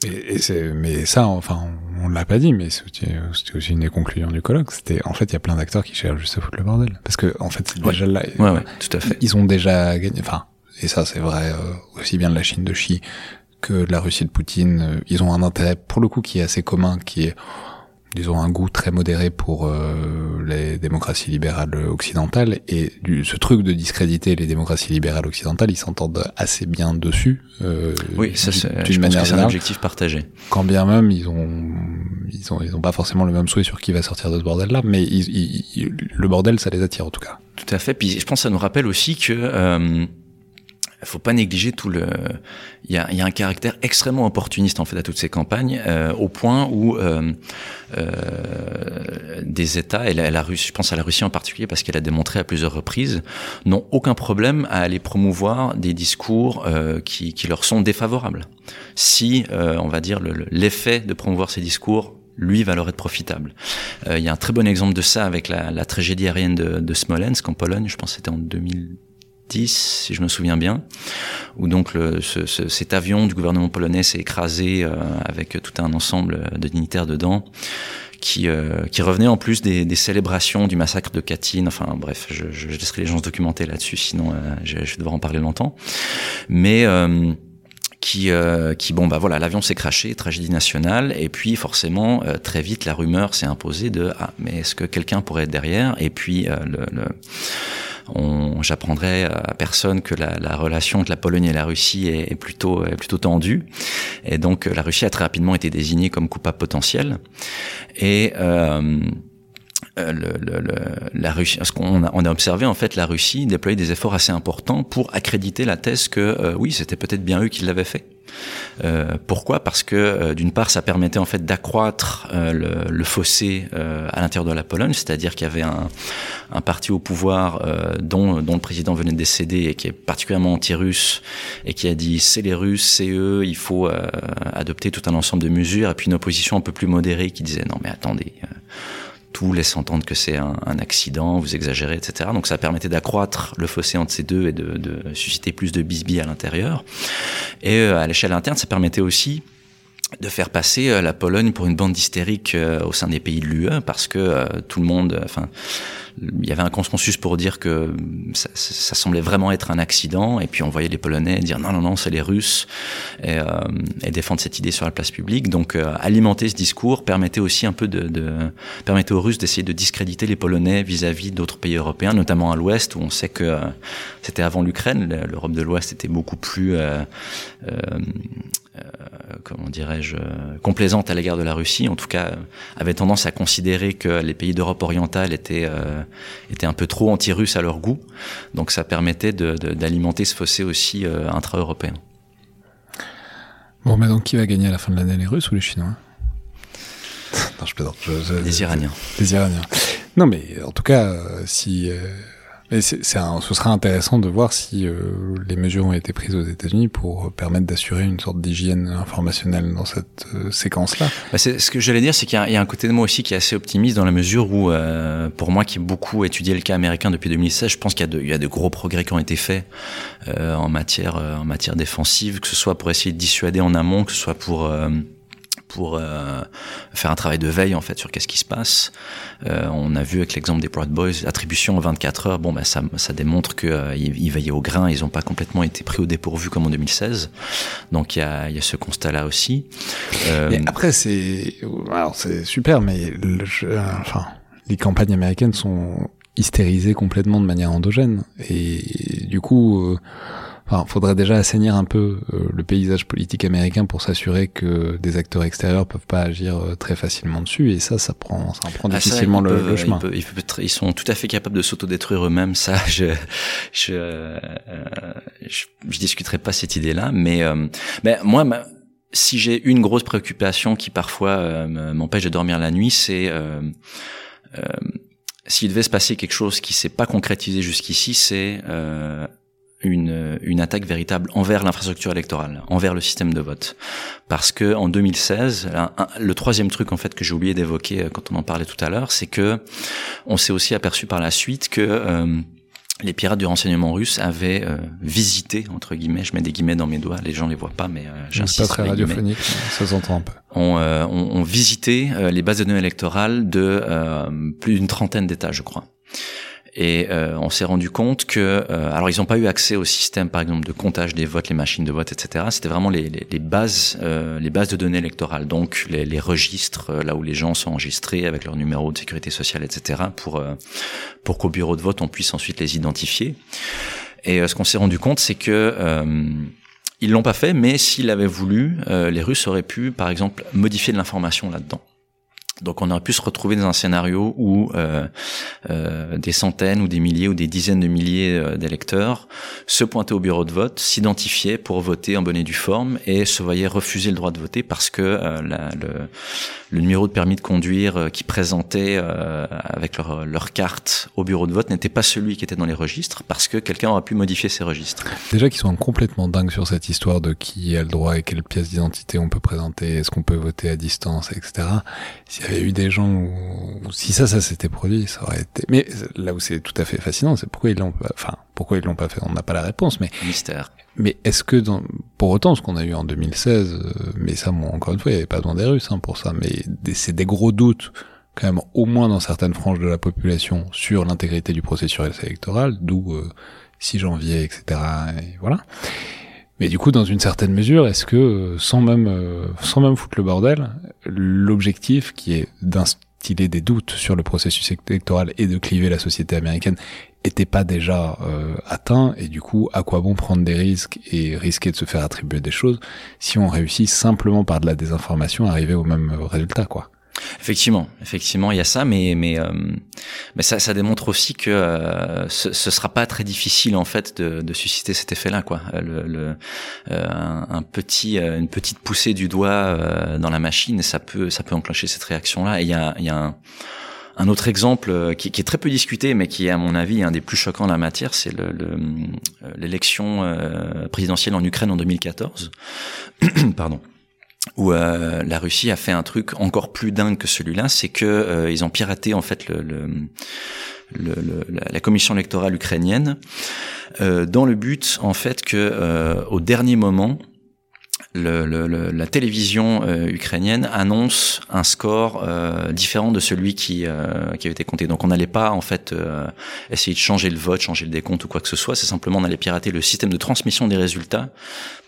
Et, et c'est, mais ça, enfin, on, on l'a pas dit, mais c'était aussi une des conclusions du colloque. C'était, en fait, il y a plein d'acteurs qui cherchent juste à foutre le bordel. Parce que, en fait, c'est Ouais. déjà là. ouais, ouais, tout à fait. Ils ont déjà gagné, enfin, et ça, c'est vrai euh, aussi bien de la Chine de Xi que de la Russie de Poutine. Euh, Ils ont un intérêt, pour le coup, qui est assez commun, qui est, disons, un goût très modéré pour euh, les démocraties libérales occidentales. Et du, ce truc de discréditer les démocraties libérales occidentales, ils s'entendent assez bien dessus. euh, Oui, ça, d'une- manière c'est un objectif partagé. quand bien même ils ont ils ont ils ont pas forcément le même souhait sur qui va sortir de ce bordel là mais ils, ils- ils- le bordel ça les attire en tout cas Tout à fait. Puis je pense que ça nous rappelle aussi que euh, faut pas négliger tout le. Il y a, il y a un caractère extrêmement opportuniste en fait à toutes ces campagnes, euh, au point où euh, euh, des États et la, la Russie, je pense à la Russie en particulier parce qu'elle a démontré à plusieurs reprises, n'ont aucun problème à aller promouvoir des discours euh, qui, qui leur sont défavorables. Si, euh, on va dire, le- le- l'effet de promouvoir ces discours lui va leur être profitable. Euh, Il y a un très bon exemple de ça avec la, la tragédie aérienne de, de Smolensk en Pologne, je pense c'était en 2010 si je me souviens bien, où donc le, ce, ce- cet avion du gouvernement polonais s'est écrasé euh, avec tout un ensemble de dignitaires dedans. Qui, euh, qui revenait en plus des, des célébrations du massacre de Katyn. Enfin bref, je, je, je laisserai les gens se documenter là-dessus, sinon euh, je, je vais devoir en parler longtemps. Mais euh, qui, euh, qui bon bah voilà, l'avion s'est craché, tragédie nationale, et puis forcément euh, très vite la rumeur s'est imposée de ah mais est-ce que quelqu'un pourrait être derrière? Et puis euh, le, le j'apprendrai à personne que la, la relation entre la Pologne et la Russie est, est plutôt est plutôt tendue, et donc la Russie a très rapidement été désignée comme coupable potentiel, et euh, euh, le, le, le, la Russie, ce qu'on a, on a observé en fait, la Russie déployer des efforts assez importants pour accréditer la thèse que euh, oui, c'était peut-être bien eux qui l'avaient fait. Euh, pourquoi? Parce que euh, d'une part, ça permettait en fait d'accroître euh, le, le, fossé à l'intérieur de la Pologne, c'est-à-dire qu'il y avait un, un, parti au pouvoir dont, dont le président venait de décéder et qui est particulièrement anti-russe et qui a dit c'est les Russes, c'est eux, il faut adopter tout un ensemble de mesures, et puis une opposition un peu plus modérée qui disait non mais attendez tout laisse entendre que c'est un, accident, vous exagérez, etc. Donc ça permettait d'accroître le fossé entre ces deux et de, susciter plus de bisbis à l'intérieur. Et euh, à l'échelle interne, ça permettait aussi de faire passer euh, la Pologne pour une bande hystérique euh, au sein des pays de l'UE parce que tout le monde, enfin, il y avait un consensus pour dire que ça, ça, semblait vraiment être un accident, et puis on voyait les Polonais dire non, non, non, c'est les Russes, et, euh, et, défendre cette idée sur la place publique. Donc euh, alimenter ce discours permettait aussi un peu de, de permettait aux Russes d'essayer de discréditer les Polonais vis-à-vis d'autres pays européens, notamment à l'Ouest, où on sait que euh, c'était avant l'Ukraine, l'Europe de l'Ouest était beaucoup plus euh, euh, comment dirais-je, complaisante à l'égard de la Russie, en tout cas, avait tendance à considérer que les pays d'Europe orientale étaient euh, étaient un peu trop anti-russes à leur goût. Donc ça permettait d'alimenter ce fossé aussi euh, intra-européen. Bon, mais donc qui va gagner à la fin de l'année, les Russes ou les Chinois? Non, je plaisante. les Iraniens. Les Iraniens. Non, mais en tout cas, euh, si mais c'est, ce sera intéressant de voir si euh, les mesures ont été prises aux États-Unis pour permettre d'assurer une sorte d'hygiène informationnelle dans cette euh, séquence-là. Bah ce que j'allais dire, c'est qu'il y a, y a, un côté de moi aussi qui est assez optimiste dans la mesure où, euh, pour moi qui ai beaucoup étudié le cas américain depuis 2016, je pense qu'il y y a de gros progrès qui ont été faits en matière en matière défensive, que ce soit pour essayer de dissuader en amont, que ce soit pour pour euh, faire un travail de veille en fait sur qu'est-ce qui se passe. Euh, on a vu avec l'exemple des Proud Boys, attribution en 24 heures, bon bah ça, ça démontre qu'ils euh, ils veillaient au grain, ils n'ont pas complètement été pris au dépourvu comme en 2016. Donc il y a, y a ce constat-là aussi. Euh, après c'est, super, mais enfin les campagnes américaines sont hystérisées complètement de manière endogène et du coup Enfin, faudrait déjà assainir un peu euh, le paysage politique américain pour s'assurer que des acteurs extérieurs peuvent pas agir euh, très facilement dessus. Et ça, ça prend, ça prend ah, difficilement le, chemin. Ils, peuvent, ils, sont tout à fait capables de s'autodétruire eux-mêmes. Ça, je, je, euh, je, je, discuterai pas cette idée-là. Mais, mais moi, si j'ai une grosse préoccupation qui parfois m'empêche de dormir la nuit, c'est s'il devait se passer quelque chose qui s'est pas concrétisé jusqu'ici, c'est une, une attaque véritable envers l'infrastructure électorale, envers le système de vote. Parce que en 2016, le troisième truc en fait que j'ai oublié d'évoquer euh, quand on en parlait tout à l'heure, c'est que on s'est aussi aperçu par la suite que euh, les pirates du renseignement russe avaient euh, visité entre guillemets, je mets des guillemets dans mes doigts, les gens les voient pas, mais euh, j'insiste. C'est pas très radiophonique, ça s'entend un peu. On, on, on visité les bases de données électorales de plus d'une trentaine d'États, je crois. Et euh, on s'est rendu compte que, euh, alors ils n'ont pas eu accès au système, par exemple, de comptage des votes, les machines de vote, etc. C'était vraiment les, les, les bases, euh, les bases de données électorales, donc les, les registres là où les gens sont enregistrés avec leur numéro de sécurité sociale, etc. Pour pour qu'au bureau de vote on puisse ensuite les identifier. Et ce qu'on s'est rendu compte, c'est que ils l'ont pas fait, mais s'ils l'avaient voulu, les Russes auraient pu, par exemple, modifier de l'information là-dedans. Donc on aurait pu se retrouver dans un scénario où euh, euh, des centaines ou des milliers ou des dizaines de milliers euh, d'électeurs se pointaient au bureau de vote, s'identifiaient pour voter en bonne et due forme et se voyaient refuser le droit de voter parce que euh, le, le, numéro de permis de conduire euh, qui présentait euh, avec leur, leur, carte au bureau de vote n'était pas celui qui était dans les registres parce que quelqu'un aurait pu modifier ces registres. Déjà qu'ils sont complètement dingues sur cette histoire de qui a le droit et quelle pièce d'identité on peut présenter, est-ce qu'on peut voter à distance, etc y avait eu des gens où, si ça, ça s'était produit, ça aurait été. Mais là où c'est tout à fait fascinant, c'est pourquoi ils l'ont pas. Enfin, pourquoi ils l'ont pas fait? On n'a pas la réponse, mais. Mystère. Mais est-ce que dans, pour autant, ce qu'on a eu en 2016, euh, mais ça, bon, encore une fois, il n'y avait pas besoin des Russes hein, pour ça, mais c'est des gros doutes quand même, au moins dans certaines franges de la population, sur l'intégrité du processus électoral, d'où euh, 6 janvier, etc. Et voilà. Mais du coup, dans une certaine mesure, est-ce que, euh, sans même, euh, sans même foutre le bordel, l'objectif qui est d'instiller des doutes sur le processus électoral et de cliver la société américaine était pas déjà euh, atteint et du coup à quoi bon prendre des risques et risquer de se faire attribuer des choses si on réussit simplement par de la désinformation à arriver au même résultat quoi? Effectivement, effectivement, il y a ça, mais mais euh, mais ça, ça démontre aussi que euh, ce, ce sera pas très difficile en fait de, de susciter cet effet-là, quoi. Le, le euh, un, petit, euh, une petite poussée du doigt euh, dans la machine, ça peut ça peut enclencher cette réaction-là. Et il y a il y a un, un autre exemple qui, qui, est très peu discuté, mais qui est à mon avis un des plus choquants de la matière, c'est l'élection le, présidentielle en Ukraine en 2014. Pardon où euh, la Russie a fait un truc encore plus dingue que celui-là, c'est que euh, ils ont piraté en fait la commission électorale ukrainienne euh, dans le but en fait que euh, au dernier moment le, le, la télévision euh, ukrainienne annonce un score euh, différent de celui qui, euh, qui avait été compté. Donc on n'allait pas en fait euh, essayer de changer le vote, changer le décompte ou quoi que ce soit. C'est simplement on allait pirater le système de transmission des résultats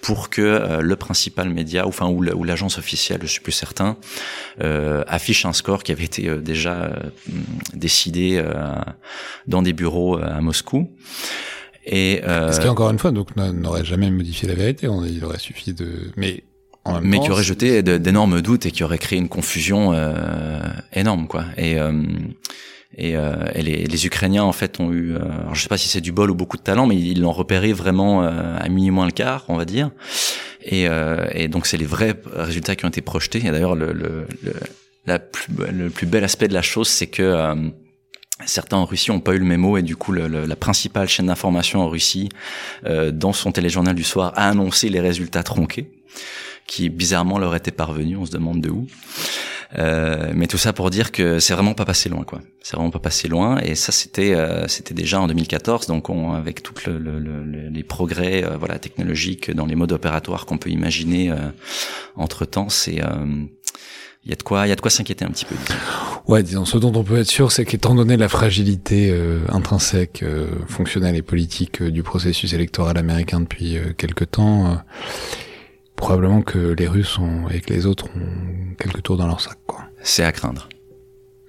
pour que euh, le principal média, ou enfin ou l'agence officielle, je suis plus certain, affiche un score qui avait été déjà décidé dans des bureaux à Moscou. Et euh, ce qui encore une fois donc n'aurait jamais modifié la vérité. Il aurait suffi de, mais en même mais temps, qui aurait jeté d'énormes doutes et qui aurait créé une confusion euh, énorme, quoi. Et euh, et, euh, et les, les, Ukrainiens en fait ont eu, euh, alors je sais pas si c'est du bol ou beaucoup de talent, mais ils l'ont repéré vraiment euh, à moins le quart, on va dire. Et, et donc c'est les vrais résultats qui ont été projetés. Et d'ailleurs le, le, le, la plus, le plus bel aspect de la chose, c'est que Certains en Russie ont pas eu le mémo et du coup le, le, la principale chaîne d'information en Russie, euh, dans son téléjournal du soir, a annoncé les résultats tronqués, qui bizarrement leur étaient parvenus. On se demande de où. Euh, mais tout ça pour dire que c'est vraiment pas passé loin, quoi. C'est vraiment pas passé loin. Et ça, c'était euh, c'était déjà en 2014. Donc, on, avec tous le, les progrès, euh, voilà, technologiques dans les modes opératoires qu'on peut imaginer entre temps, c'est il y a de quoi, il y a de quoi s'inquiéter un petit peu. Ouais, disons, ce dont on peut être sûr, c'est qu'étant donné la fragilité euh, intrinsèque, euh, fonctionnelle et politique euh, du processus électoral américain depuis quelque temps, probablement que les Russes ont, et que les autres ont quelques tours dans leur sac, quoi. C'est à craindre.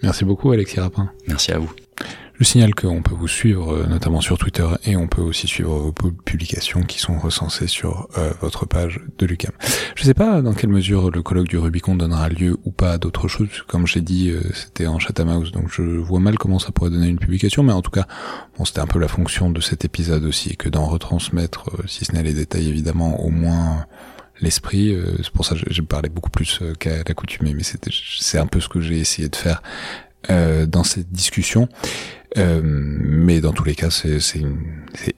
Merci beaucoup, Alexis Rapin. Merci à vous. Je signale qu'on peut vous suivre euh, notamment sur Twitter et on peut aussi suivre vos publications qui sont recensées sur euh, votre page de Lucam. Je ne sais pas dans quelle mesure le colloque du Rubicon donnera lieu ou pas à d'autres choses. Comme j'ai dit, euh, c'était en Chatham donc je vois mal comment ça pourrait donner une publication, mais en tout cas, bon, c'était un peu la fonction de cet épisode aussi, que d'en retransmettre, si ce n'est les détails évidemment, au moins l'esprit. c'est pour ça que j'ai parlé beaucoup plus qu'à l'accoutumée, mais c'est un peu ce que j'ai essayé de faire dans cette discussion. Euh, mais dans tous les cas, c'est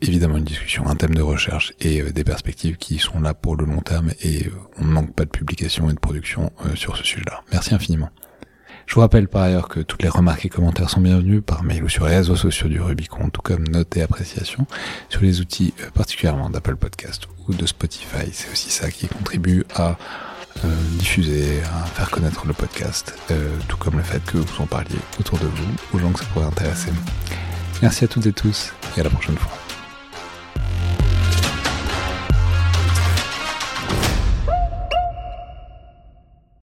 évidemment une discussion, un thème de recherche et euh, des perspectives qui sont là pour le long terme et euh, on ne manque pas de publication et de production sur ce sujet-là. Merci infiniment. Je vous rappelle par ailleurs que toutes les remarques et commentaires sont bienvenus par mail ou sur les réseaux sociaux du Rubicon, tout comme notes et appréciations sur les outils particulièrement d'Apple Podcast ou de Spotify. C'est aussi ça qui contribue à euh, diffuser, à faire connaître le podcast, euh, tout comme le fait que vous en parliez autour de vous, aux gens que ça pourrait intéresser. Merci à toutes et tous et à la prochaine fois.